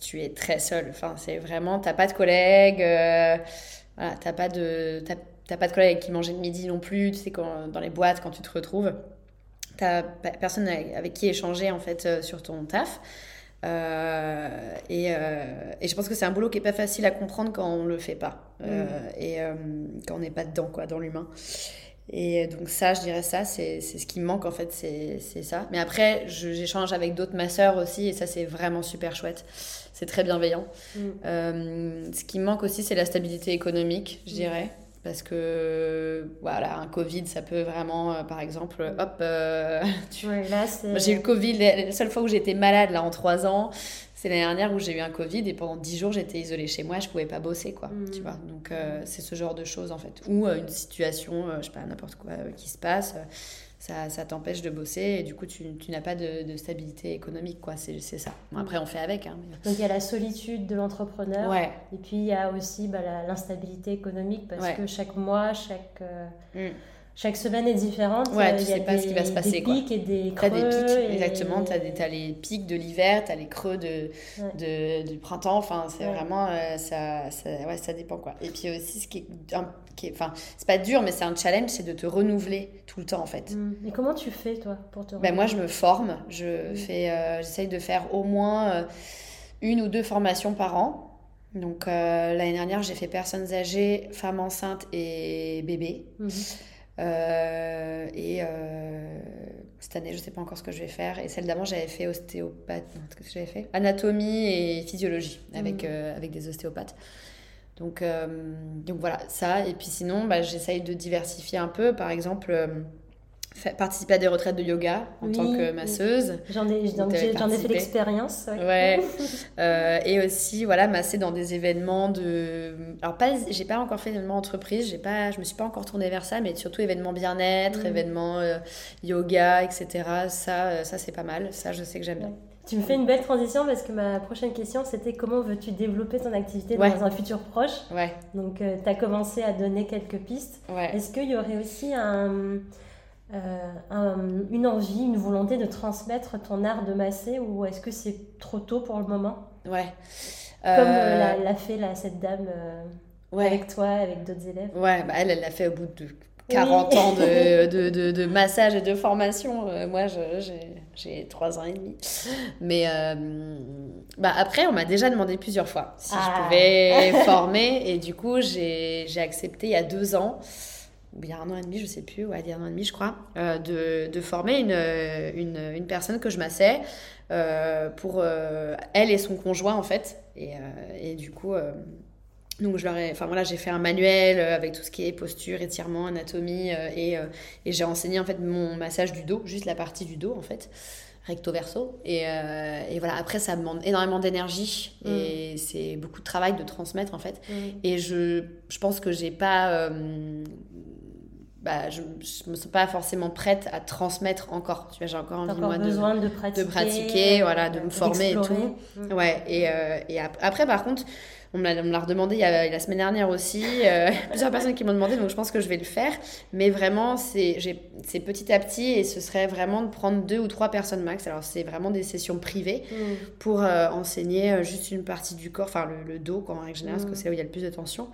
tu es très seul. Enfin, c'est vraiment, tu pas de collègues, voilà, tu pas de... T'as pas de collègues qui mangent le midi non plus, tu sais, quand, dans les boîtes, quand tu te retrouves, t'as personne avec qui échanger en fait sur ton taf. Euh, et, euh, et, je pense que c'est un boulot qui est pas facile à comprendre quand on le fait pas euh, et quand on n'est pas dedans quoi dans l'humain Et donc ça, je dirais ça, c'est ce qui me manque en fait, c'est ça. Mais après, j'échange avec d'autres masseurs aussi, et ça, c'est vraiment super chouette. C'est très bienveillant. Mm. Ce qui me manque aussi, c'est la stabilité économique, je mm. dirais. Parce que, voilà, un Covid, ça peut vraiment, euh, par exemple, hop, euh, tu... là, j'ai eu le Covid, la seule fois où j'étais malade, là, en trois ans, c'est l'année dernière où j'ai eu un Covid et pendant dix jours, j'étais isolée chez moi, je pouvais pas bosser, quoi, tu mm. vois. Donc, euh, c'est ce genre de choses, en fait. Ou une situation, je sais pas, n'importe quoi qui se passe ça, ça t'empêche de bosser et du coup tu, tu n'as pas de, de, stabilité économique quoi. C'est, c'est ça. Après on fait avec hein, donc il y a la solitude de l'entrepreneur ouais. et puis il y a aussi bah, l'instabilité économique parce que chaque mois chaque euh, mm chaque semaine est différente. Ouais, tu sais pas ce qui va se passer. Des pics et des creux. T'as des pics, exactement. T'as, as les pics de l'hiver, t'as les creux de, de, du printemps. Enfin, c'est vraiment. Euh, ça, ça, ouais, ça dépend quoi. Et puis aussi, ce qui est. qui est enfin, c'est pas dur, mais c'est un challenge, c'est de te renouveler tout le temps en fait. Mm. Et comment tu fais toi pour te ben, Moi, je me forme. Je mm. fais, euh, j'essaye de faire au moins euh, une ou deux formations par an. Donc l'année dernière, j'ai fait personnes âgées, femmes enceintes et bébés. Mm-hmm. Euh, et euh, cette année, je ne sais pas encore ce que je vais faire. Et celle d'avant, j'avais fait ostéopathe. Non, ce que j'avais fait? Anatomie et physiologie avec, mm. euh, avec des ostéopathes. Donc, donc voilà, ça. Et puis sinon, bah, j'essaye de diversifier un peu. Par exemple, participer à des retraites de yoga en tant que masseuse. J'en ai, j'en, ai fait l'expérience. Ouais. euh, et aussi, voilà, masser dans des événements de. Alors, pas, j'ai pas encore fait d'événements entreprise, j'ai pas, je me suis pas encore tournée vers ça, mais surtout événements bien-être, mm. événements euh, yoga, etc. Ça, euh, ça c'est pas mal. Ça, je sais que j'aime bien. Tu me fais une belle transition parce que ma prochaine question c'était comment veux-tu développer ton activité dans un futur proche? Ouais. Donc tu as commencé à donner quelques pistes. Ouais. Est-ce qu'il y aurait aussi un, euh, une envie, une volonté de transmettre ton art de masser ou est-ce que c'est trop tôt pour le moment? Ouais. Comme euh, l'a, fait là, cette dame euh, avec toi, avec d'autres élèves. Ouais, bah elle, elle l'a fait au bout de 40 ans de, de, de, de, massage et de formation. moi, j'ai, j'ai 3 ans et demi. Mais bah après, on m'a déjà demandé plusieurs fois si je ah. pouvais former. Et du coup, j'ai, j'ai accepté il y a deux ans il y a un an et demi, je sais plus, ouais, il y a un an et demi, je crois, euh, de, de, former une, une, une, personne que je massais euh, pour euh, elle et son conjoint, en fait. Et, et du coup, donc je leur ai, enfin voilà, j'ai fait un manuel avec tout ce qui est posture, étirement, anatomie, et, et j'ai enseigné en fait mon massage du dos, juste la partie du dos, en fait recto verso. Et, et, voilà, après, ça demande énormément d'énergie et mm. c'est beaucoup de travail de transmettre en fait. Mm. Et je, je pense que j'ai pas bah, je ne me sens pas forcément prête à transmettre encore. Tu vois, j'ai encore envie moi, besoin de, de pratiquer, de pratiquer voilà, de me former et tout. Ouais, et, euh, et après, par contre, on me l'a redemandé il y a, la semaine dernière aussi. Euh, plusieurs personnes qui m'ont demandé, donc je pense que je vais le faire. Mais vraiment, c'est petit à petit et ce serait vraiment de prendre deux ou trois personnes max. Alors, c'est vraiment des sessions privées mm. pour euh, enseigner euh, juste une partie du corps, enfin le, dos, comme en règle générale, parce que mm. c'est là où il y a le plus de tension.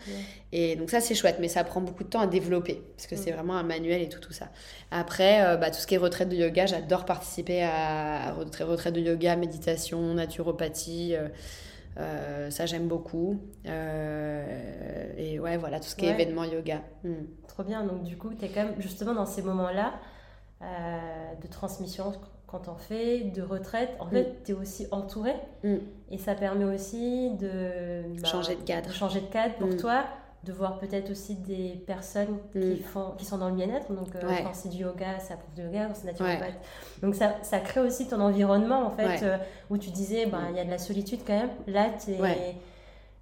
Et donc, ça, c'est chouette, mais ça prend beaucoup de temps à développer parce que c'est mm. vraiment un manuel et tout, tout ça. Après, bah, tout ce qui est retraite de yoga, j'adore participer à, à retraite de yoga, méditation, naturopathie. Euh, ça, j'aime beaucoup. Euh, et ouais, voilà, tout ce qui est événement yoga. Hmm. Trop bien. Donc, du coup, tu es quand même justement dans ces moments-là euh, de transmission quand on fait, de retraite. En fait, hmm. tu es aussi entouré. Hmm. Et ça permet aussi de bah, changer de cadre. changer de cadre pour toi de voir peut-être aussi des personnes qui, mm. font, qui sont dans le bien-être. Donc, euh, quand c'est du yoga, c'est prof de yoga, quand c'est naturopathe. Donc, ça, ça, crée aussi ton environnement, en fait, euh, où tu disais, ben, il y a de la solitude quand même. Là,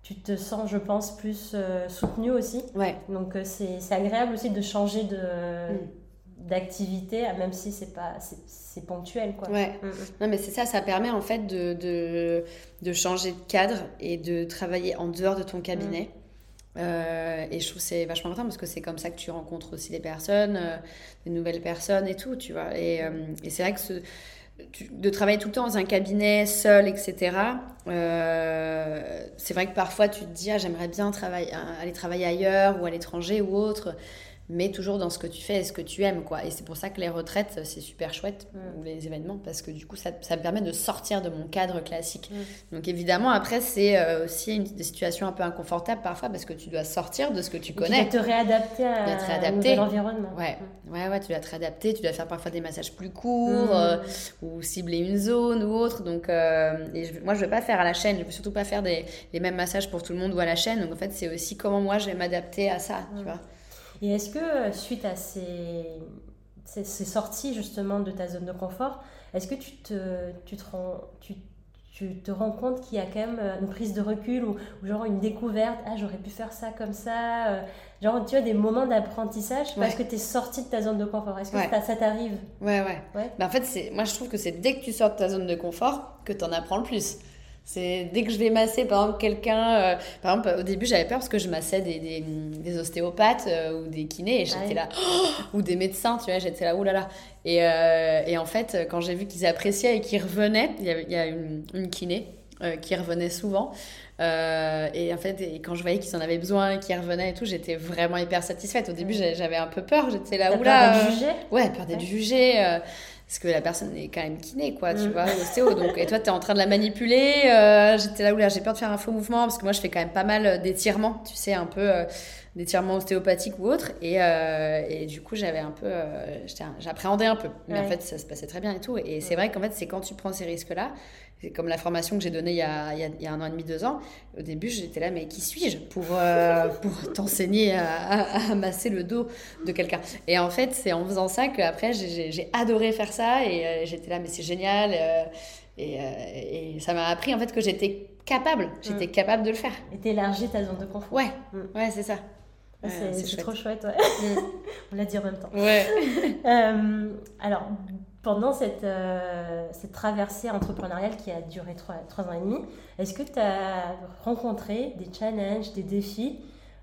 tu te sens, je pense, plus euh, soutenu aussi. Donc, c'est agréable aussi de changer de. Mm. d'activité même si c'est pas c'est ponctuel quoi ouais mm, non mais c'est ça ça permet en fait de, de, de, changer de cadre et de travailler en dehors de ton cabinet euh, et je trouve c'est vachement important parce que c'est comme ça que tu rencontres aussi des personnes, euh, des nouvelles personnes et tout, tu vois. Et, euh, c'est vrai que de travailler tout le temps dans un cabinet seul, etc. c'est vrai que parfois tu te dis ah, j'aimerais bien aller travailler ailleurs ou à l'étranger ou autre. Mais toujours dans ce que tu fais et ce que tu aimes, quoi. Et c'est pour ça que les retraites, c'est super chouette, mm. les événements, parce que du coup, ça, ça, me permet de sortir de mon cadre classique. Mm. Donc évidemment, après, c'est euh, aussi une des situations un peu inconfortables parfois, parce que tu dois sortir de ce que tu connais. Tu dois te réadapter à, l'environnement. Ouais. Mm. ouais, ouais, tu dois te réadapter, tu dois faire parfois des massages plus courts, euh, ou cibler une zone ou autre. Donc, euh, moi, je ne veux pas faire à la chaîne, je ne veux surtout pas faire des, les mêmes massages pour tout le monde ou à la chaîne. Donc en fait, c'est aussi comment moi, je vais m'adapter à ça, tu vois. Et est-ce que euh, suite à ces, ces, sorties justement de ta zone de confort, est-ce que tu te, tu te rends, tu, tu te rends compte qu'il y a quand même euh, une prise de recul ou, genre une découverte, ah j'aurais pu faire ça comme ça, euh, genre tu as des moments d'apprentissage parce que tu es sorti de ta zone de confort. Est-ce que ça, t'arrive? Ouais, ouais. ouais. Bah, en fait, moi je trouve que c'est dès que tu sors de ta zone de confort que tu en apprends le plus. C'est dès que je vais masser, par exemple, quelqu'un. Euh, par exemple, au début, j'avais peur parce que je massais des, des, des ostéopathes euh, ou des kinés et j'étais là. ou des médecins, tu vois, j'étais là, oulala. Et, euh, et en fait, quand j'ai vu qu'ils appréciaient et qu'ils revenaient, il y a, il y a une, une, kiné qui revenait souvent. et en fait, et quand je voyais qu'ils en avaient besoin et qu'ils revenaient et tout, j'étais vraiment hyper satisfaite. Au début, j'avais un peu peur. J'étais là, oula. Peur d'être jugée? Ouais, peur d'être jugée parce que la personne est quand même kiné, quoi, tu mm. vois, ostéo. Donc, et toi, tu es en train de la manipuler. Euh, j'étais là où là, j'ai peur de faire un faux mouvement, parce que moi, je fais quand même pas mal euh, d'étirements, tu sais, un peu euh, d'étirements ostéopathiques ou autres. Et, et du coup, j'avais un peu. J'appréhendais un peu. Mais en fait, ça se passait très bien et tout. Et c'est vrai qu'en fait, c'est quand tu prends ces risques-là, c'est comme la formation que j'ai donnée il y, a, il, y a, un an et demi, deux ans. Au début, j'étais là, mais qui suis-je pour, euh, pour t'enseigner à, masser le dos de quelqu'un? Et en fait, c'est en faisant ça qu'après, j'ai adoré faire ça et euh, j'étais là, mais c'est génial. Euh, et, et, ça m'a appris en fait que j'étais capable, j'étais mm. capable de le faire. Et t'élargis ta zone de confort. Ouais, mm. ouais, c'est ça. c'est trop chouette, ouais. Mm. On l'a dit en même temps. Ouais. alors, pendant cette, euh, cette traversée entrepreneuriale qui a duré trois, trois ans et demi, est-ce que tu as rencontré des challenges, des défis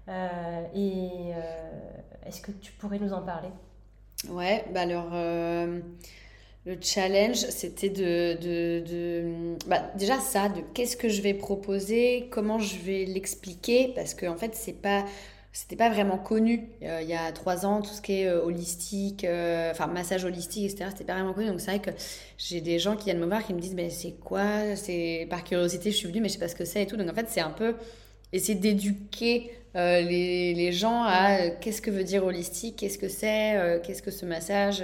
euh, Et euh, est-ce que tu pourrais nous en parler? Ouais, bah alors le challenge, c'était de, de, de bah, déjà ça, de qu'est-ce que je vais proposer, comment je vais l'expliquer, parce qu'en en fait, c'est pas c'était pas vraiment connu euh, il y a trois ans tout ce qui est euh, holistique euh, enfin massage holistique etc c'était pas vraiment connu. Donc c'est vrai que j'ai des gens qui viennent me voir qui me disent mais c'est quoi? C'est par curiosité je suis venue mais je sais pas ce que c'est et tout. Donc en fait c'est un peu essayer d'éduquer les, les, gens à qu'est-ce que veut dire holistique qu'est-ce que c'est qu'est-ce que ce massage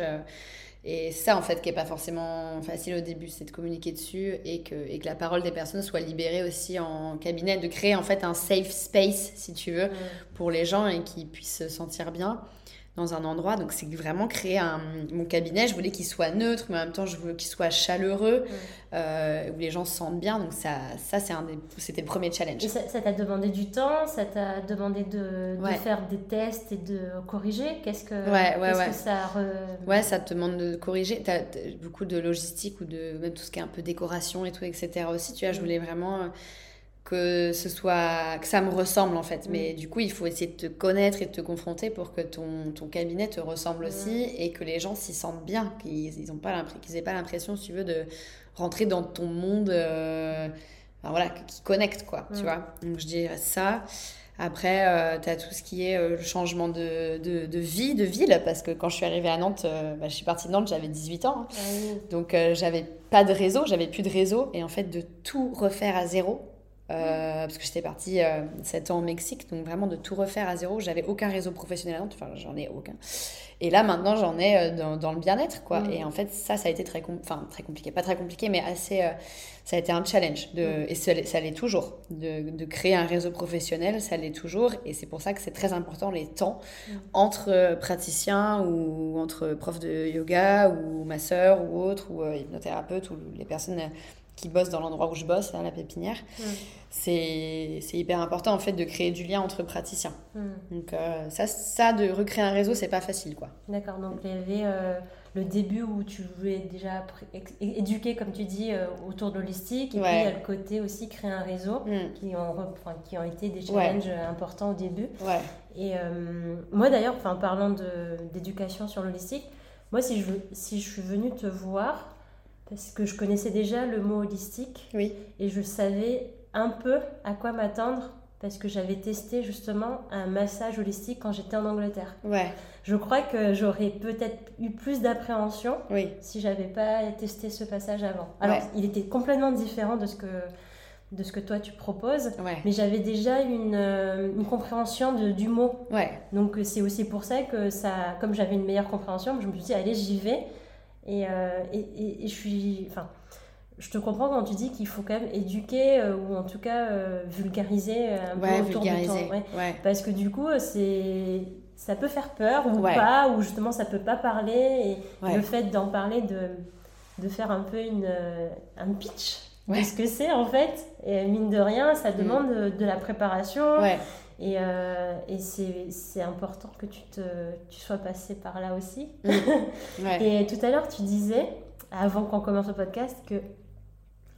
et ça, en fait, qui n'est pas forcément facile au début, c'est de communiquer dessus et que, et que la parole des personnes soit libérée aussi en cabinet, de créer en fait un safe space, si tu veux, pour les gens et qu'ils puissent se sentir bien dans un endroit. Donc, c'est vraiment créer un, mon cabinet. Je voulais qu'il soit neutre, mais en même temps, je voulais qu'il soit chaleureux, euh, où les gens se sentent bien. Donc, ça, ça c'est un c'était le premier challenge. Et ça t'a demandé du temps? Ça t'a demandé de, de, faire des tests et de corriger? Qu'est-ce que, ouais, ouais, ouais. que ça. Ouais, ça te demande de corriger. Tu as, beaucoup de logistique ou de même tout ce qui est un peu décoration et tout, etc. aussi. Tu vois, je mm. voulais vraiment que ce soit que ça me ressemble en fait mais mm. du coup il faut essayer de te connaître et de te confronter pour que ton, ton cabinet te ressemble aussi et que les gens s'y sentent bien qu'ils ils ont pas pas l'impression si tu veux de rentrer dans ton monde euh, voilà qui connecte quoi tu vois donc je dirais ça après, euh, tu as tout ce qui est euh, le changement de, de, de, vie, de ville, parce que quand je suis arrivée à Nantes, bah, je suis partie de Nantes, j'avais 18 ans. Hein. Ah donc, j'avais pas de réseau, j'avais plus de réseau. Et en fait, de tout refaire à zéro, euh, parce que j'étais partie 7 euh, ans au Mexique, donc vraiment de tout refaire à zéro. J'avais aucun réseau professionnel, enfin j'en ai aucun. Et là maintenant j'en ai euh, dans, dans, le bien-être, quoi. Mm. Et en fait ça, ça a été très, enfin, très compliqué, pas très compliqué, mais assez, ça a été un challenge. De, mm. Et ça, ça l'est toujours. De, de, créer un réseau professionnel, ça l'est toujours. Et c'est pour ça que c'est très important les temps mm. entre praticiens ou entre profs de yoga ou masseurs ou autres, ou hypnothérapeutes ou les personnes qui bossent dans l'endroit où je bosse, à la pépinière. Mm. C'est hyper important en fait de créer du lien entre praticiens. Mm. Donc euh, ça, ça, de recréer un réseau, c'est pas facile quoi. D'accord, donc il y avait euh, le début où tu voulais déjà éduquer, comme tu dis, euh, autour de l'holistique, et puis il y a le côté aussi créer un réseau mm. qui, ont, qui ont été des challenges importants au début. Ouais. Et moi d'ailleurs, en parlant d'éducation sur l'holistique, moi si je, si je suis venue te voir, parce que je connaissais déjà le mot holistique oui. et je savais un peu à quoi m'attendre parce que j'avais testé justement un massage holistique quand j'étais en Angleterre. Ouais. Je crois que j'aurais peut-être eu plus d'appréhension oui. si j'avais pas testé ce passage avant. Alors, il était complètement différent de ce que de ce que toi tu proposes, mais j'avais déjà une, euh, une compréhension de, du mot. Ouais. Donc c'est aussi pour ça que ça, comme j'avais une meilleure compréhension, je me suis dit allez j'y vais et, euh, et, et, je suis, enfin, je te comprends quand tu dis qu'il faut quand même éduquer euh, ou en tout cas vulgariser un peu autour vulgariser. du temps, parce que du coup c'est ça peut faire peur ou pas ou justement ça peut pas parler et le fait d'en parler de de faire un peu une un pitch ouais. ce que c'est en fait. Et mine de rien, ça mm. demande de, la préparation. Et, euh, et c'est important que tu, te, tu sois passé par là aussi. Mm. et tout à l'heure, tu disais, avant qu'on commence le podcast, que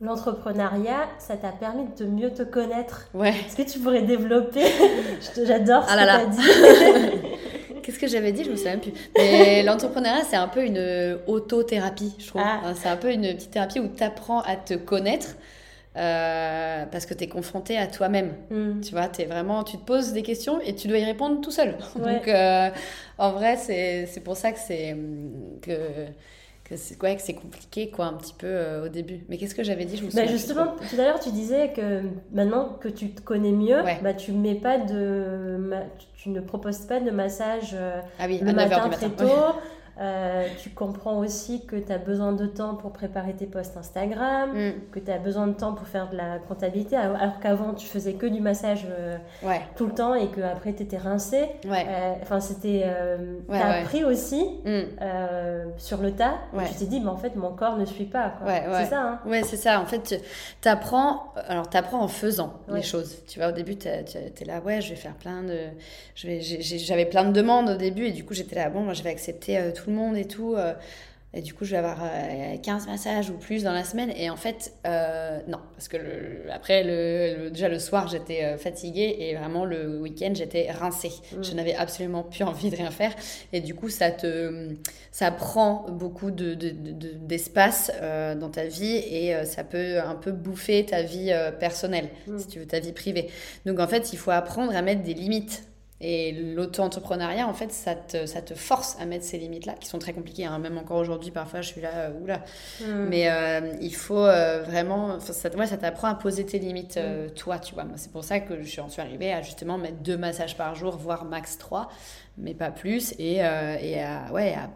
l'entrepreneuriat, ça t'a permis de mieux te connaître. Ouais. Est-ce que tu pourrais développer J'adore ce ah que tu as dit. Qu'est-ce que j'avais dit? Je me souviens plus. Mais l'entrepreneuriat, c'est un peu une euh, autothérapie, je trouve. Ah. C'est un peu une petite thérapie où tu apprends à te connaître. Euh, parce que tu es confronté à toi-même. Hmm. Tu vois, es vraiment, tu te poses des questions et tu dois y répondre tout seul. Donc, euh, en vrai, c'est pour ça que c'est que que c'est compliqué quoi un petit peu euh, au début. Mais qu'est-ce que j'avais dit Je me bah justement, tout à l'heure tu disais que maintenant que tu te connais mieux, bah tu mets pas de tu ne proposes pas de massage ah oui, le matin, très tôt. Euh, tu comprends aussi que tu as besoin de temps pour préparer tes posts Instagram, mm. que tu as besoin de temps pour faire de la comptabilité, alors qu'avant tu faisais que du massage euh, tout le temps et qu'après tu étais rincé. Euh, enfin, c'était. tu as appris aussi mm. sur le tas. Tu t'es dit, mais en fait, mon corps ne suit pas. C'est ça. Hein ouais, c'est ça. En fait, tu apprends, alors, apprends en faisant les choses. Tu vois, au début, tu es, là, ouais, je vais faire plein de. J'avais plein de demandes au début et du coup, j'étais là, bon, moi, je vais accepter tout tout le monde et tout. Euh, et du coup, je vais avoir 15 euh, massages ou plus dans la semaine. Et en fait, euh, non. Parce que le, après, le, déjà le soir, j'étais fatiguée. Et vraiment, le week-end, j'étais rincée. Mm. Je n'avais absolument plus envie de rien faire. Et du coup, ça, te, ça prend beaucoup d'espace de, dans ta vie. Et ça peut un peu bouffer ta vie personnelle, mm. si tu veux, ta vie privée. Donc, en fait, il faut apprendre à mettre des limites et l'auto-entrepreneuriat, en fait, ça te, ça te force à mettre ces limites-là, qui sont très compliquées. Hein. Même encore aujourd'hui, parfois, je suis là, euh, oula. Hmm. Mais euh, il faut euh, vraiment. Ça, ouais, ça t'apprend à poser tes limites, hmm. toi, tu vois. C'est pour ça que je suis, arrivée à justement mettre deux massages par jour, voire max trois, mais pas plus. Et, et à, ouais, à,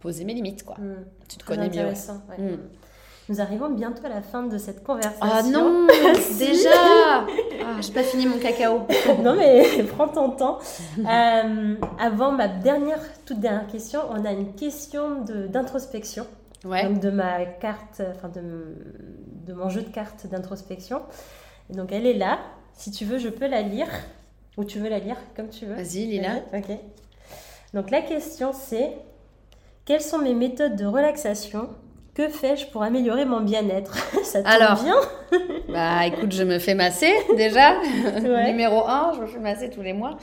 poser mes limites, quoi. Hmm. Tu te connais mieux. Ouais. Nous arrivons bientôt à la fin de cette conversation. Ah non, déjà ah, J'ai pas fini mon cacao. non mais prends ton temps. Euh, avant ma dernière, toute dernière question, on a une question d'introspection. Ouais. Donc de ma carte, enfin de, de mon jeu de cartes d'introspection. Donc elle est là. Si tu veux, je peux la lire. Ou tu veux la lire, comme tu veux. Vas-y, Lila. Ok. Donc la question c'est quelles sont mes méthodes de relaxation que fais-je pour améliorer mon bien-être Ça tombe Alors, bien Bah écoute, je me fais masser déjà. Numéro 1, je me fais masser tous les mois.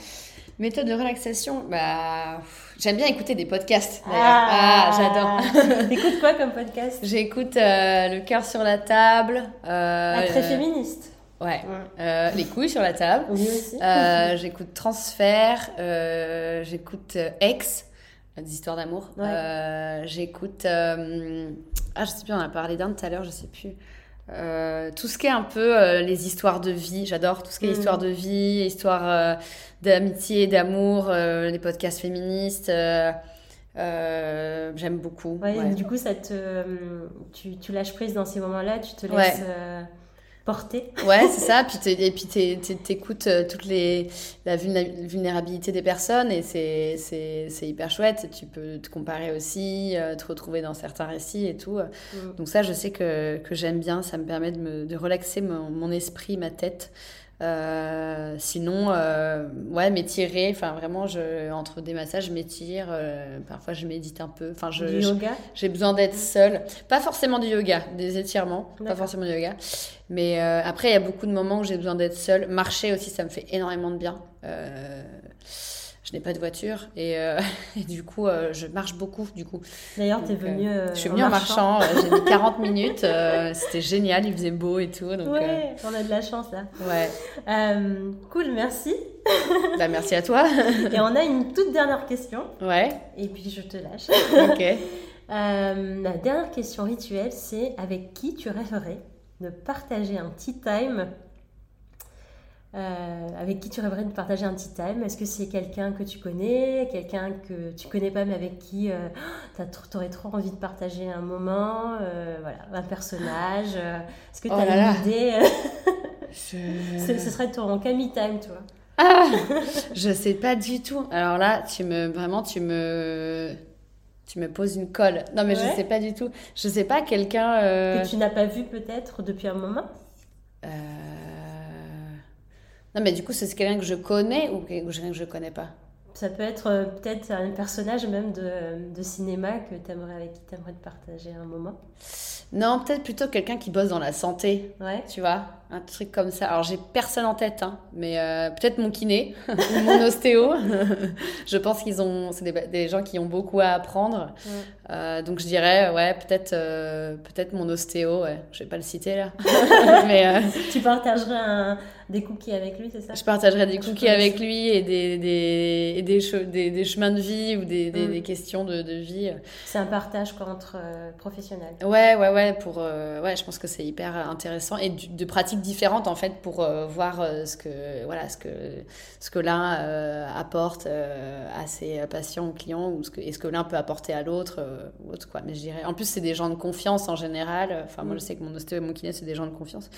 Méthode de relaxation, bah j'aime bien écouter des podcasts. Ah, ah j'adore. T'écoutes quoi comme podcast? J'écoute euh, Le cœur sur la table. Euh, ah, très féministe. Ouais. Euh, les couilles sur la table. Oui aussi. j'écoute Transfert. j'écoute Ex des histoires d'amour. j'écoute ah, je sais plus, on a parlé d'un tout à l'heure, je sais plus. Euh, tout ce qui est un peu euh, les histoires de vie, j'adore tout ce qui est mm. histoire de vie, histoire euh, d'amitié, d'amour, les podcasts féministes. J'aime beaucoup. Du coup, ça te, tu, tu, lâches prise dans ces moments-là, tu te laisses porter. Ouais, c'est ça. Puis et puis t'écoutes euh, toute les, la vulnérabilité des personnes et c'est hyper chouette. Tu peux te comparer aussi, euh, te retrouver dans certains récits et tout. Mm. Donc ça, je sais que, que j'aime bien. Ça me permet de, me, de relaxer mon, mon esprit, ma tête. Euh, sinon, euh, ouais, m'étirer. Enfin, vraiment, je, entre des massages, je m'étire. Euh, parfois, je médite un peu. Enfin, je, du yoga? J'ai besoin d'être seule. Pas forcément du yoga, des étirements. Pas forcément du yoga. Mais après, il y a beaucoup de moments où j'ai besoin d'être seule. Marcher aussi, ça me fait énormément de bien. Je n'ai pas de voiture et, du coup, je marche beaucoup. Du coup. D'ailleurs, tu es venue. je suis venue en marchant. j'ai mis 40 minutes. C'était génial. Il faisait beau et tout. Donc, ouais, on a de la chance là. Ouais. cool, merci. bah, merci à toi. et on a une toute dernière question. Ouais. Et puis je te lâche. ok. la dernière question rituelle, c'est avec qui tu rêverais de partager un tea time euh, avec qui tu rêverais de partager un tea time Est-ce que c'est quelqu'un que tu connais, quelqu'un que tu connais pas mais avec qui euh, tu aurais trop envie de partager un moment, euh, voilà, un personnage Est-ce que tu as oh une idée? Ce serait ton Camille time, tu vois. Ah, je sais pas du tout. Alors là, tu me vraiment tu me tu me poses une colle. Non mais je sais pas du tout. Je sais pas quelqu'un que tu n'as pas vu peut-être depuis un moment? Euh... Non, mais du coup, c'est quelqu'un que je connais ou quelqu'un que je connais pas? Ça peut être euh, peut-être un personnage même de, de cinéma que aimerais, avec qui tu aimerais te partager un moment. Non, peut-être plutôt quelqu'un qui bosse dans la santé. Ouais. Tu vois? Un truc comme ça. Alors, j'ai personne en tête, hein, mais euh, peut-être mon kiné ou mon ostéo. je pense qu'ils ont, c'est des, gens qui ont beaucoup à apprendre. Euh, donc, je dirais, ouais, peut-être, euh, peut-être mon ostéo. Ouais. Je vais pas le citer là. mais tu partagerais des cookies avec lui, c'est ça? Je partagerais des cookies avec lui et des des, des, des, chemins de vie ou des, mm. questions de, de vie. C'est un partage entre professionnels. Ouais, ouais, ouais. Pour, ouais, je pense que c'est hyper intéressant et de différentes en fait pour euh, voir euh, ce que voilà ce que ce que l'un euh, apporte à ses patients ou clients ou ce que ce que l'un peut apporter à l'autre ou autre quoi. Mais je dirais en plus c'est des gens de confiance en général. Enfin moi je mm. sais que mon ostéo et mon kiné c'est des gens de confiance.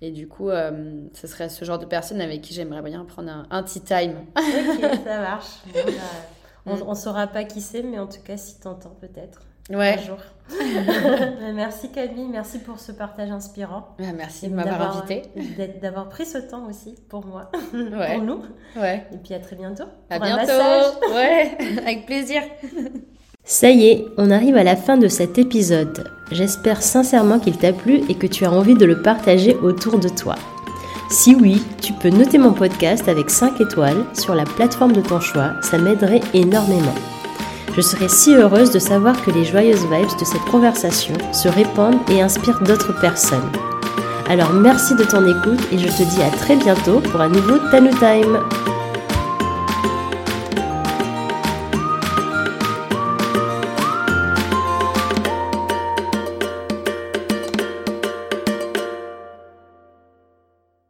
Et du coup ce serait ce genre de personne avec qui j'aimerais bien prendre un, un tea time. Ok ça marche. Bah, on, ne saura pas qui c'est mais en tout cas si t'entends peut-être ouais. un jour. merci Camille, merci pour ce partage inspirant. merci de m'avoir invité. D'avoir pris ce temps aussi pour moi, pour nous. Ouais. Et puis à très bientôt. À bientôt. ouais, avec plaisir. Ça y est, on arrive à la fin de cet épisode. J'espère sincèrement qu'il t'a plu et que tu as envie de le partager autour de toi. Si oui, tu peux noter mon podcast avec 5 étoiles sur la plateforme de ton choix, ça m'aiderait énormément. Je serais si heureuse de savoir que les joyeuses vibes de cette conversation se répandent et inspirent d'autres personnes. Alors merci de ton écoute et je te dis à très bientôt pour un nouveau Tanu Time.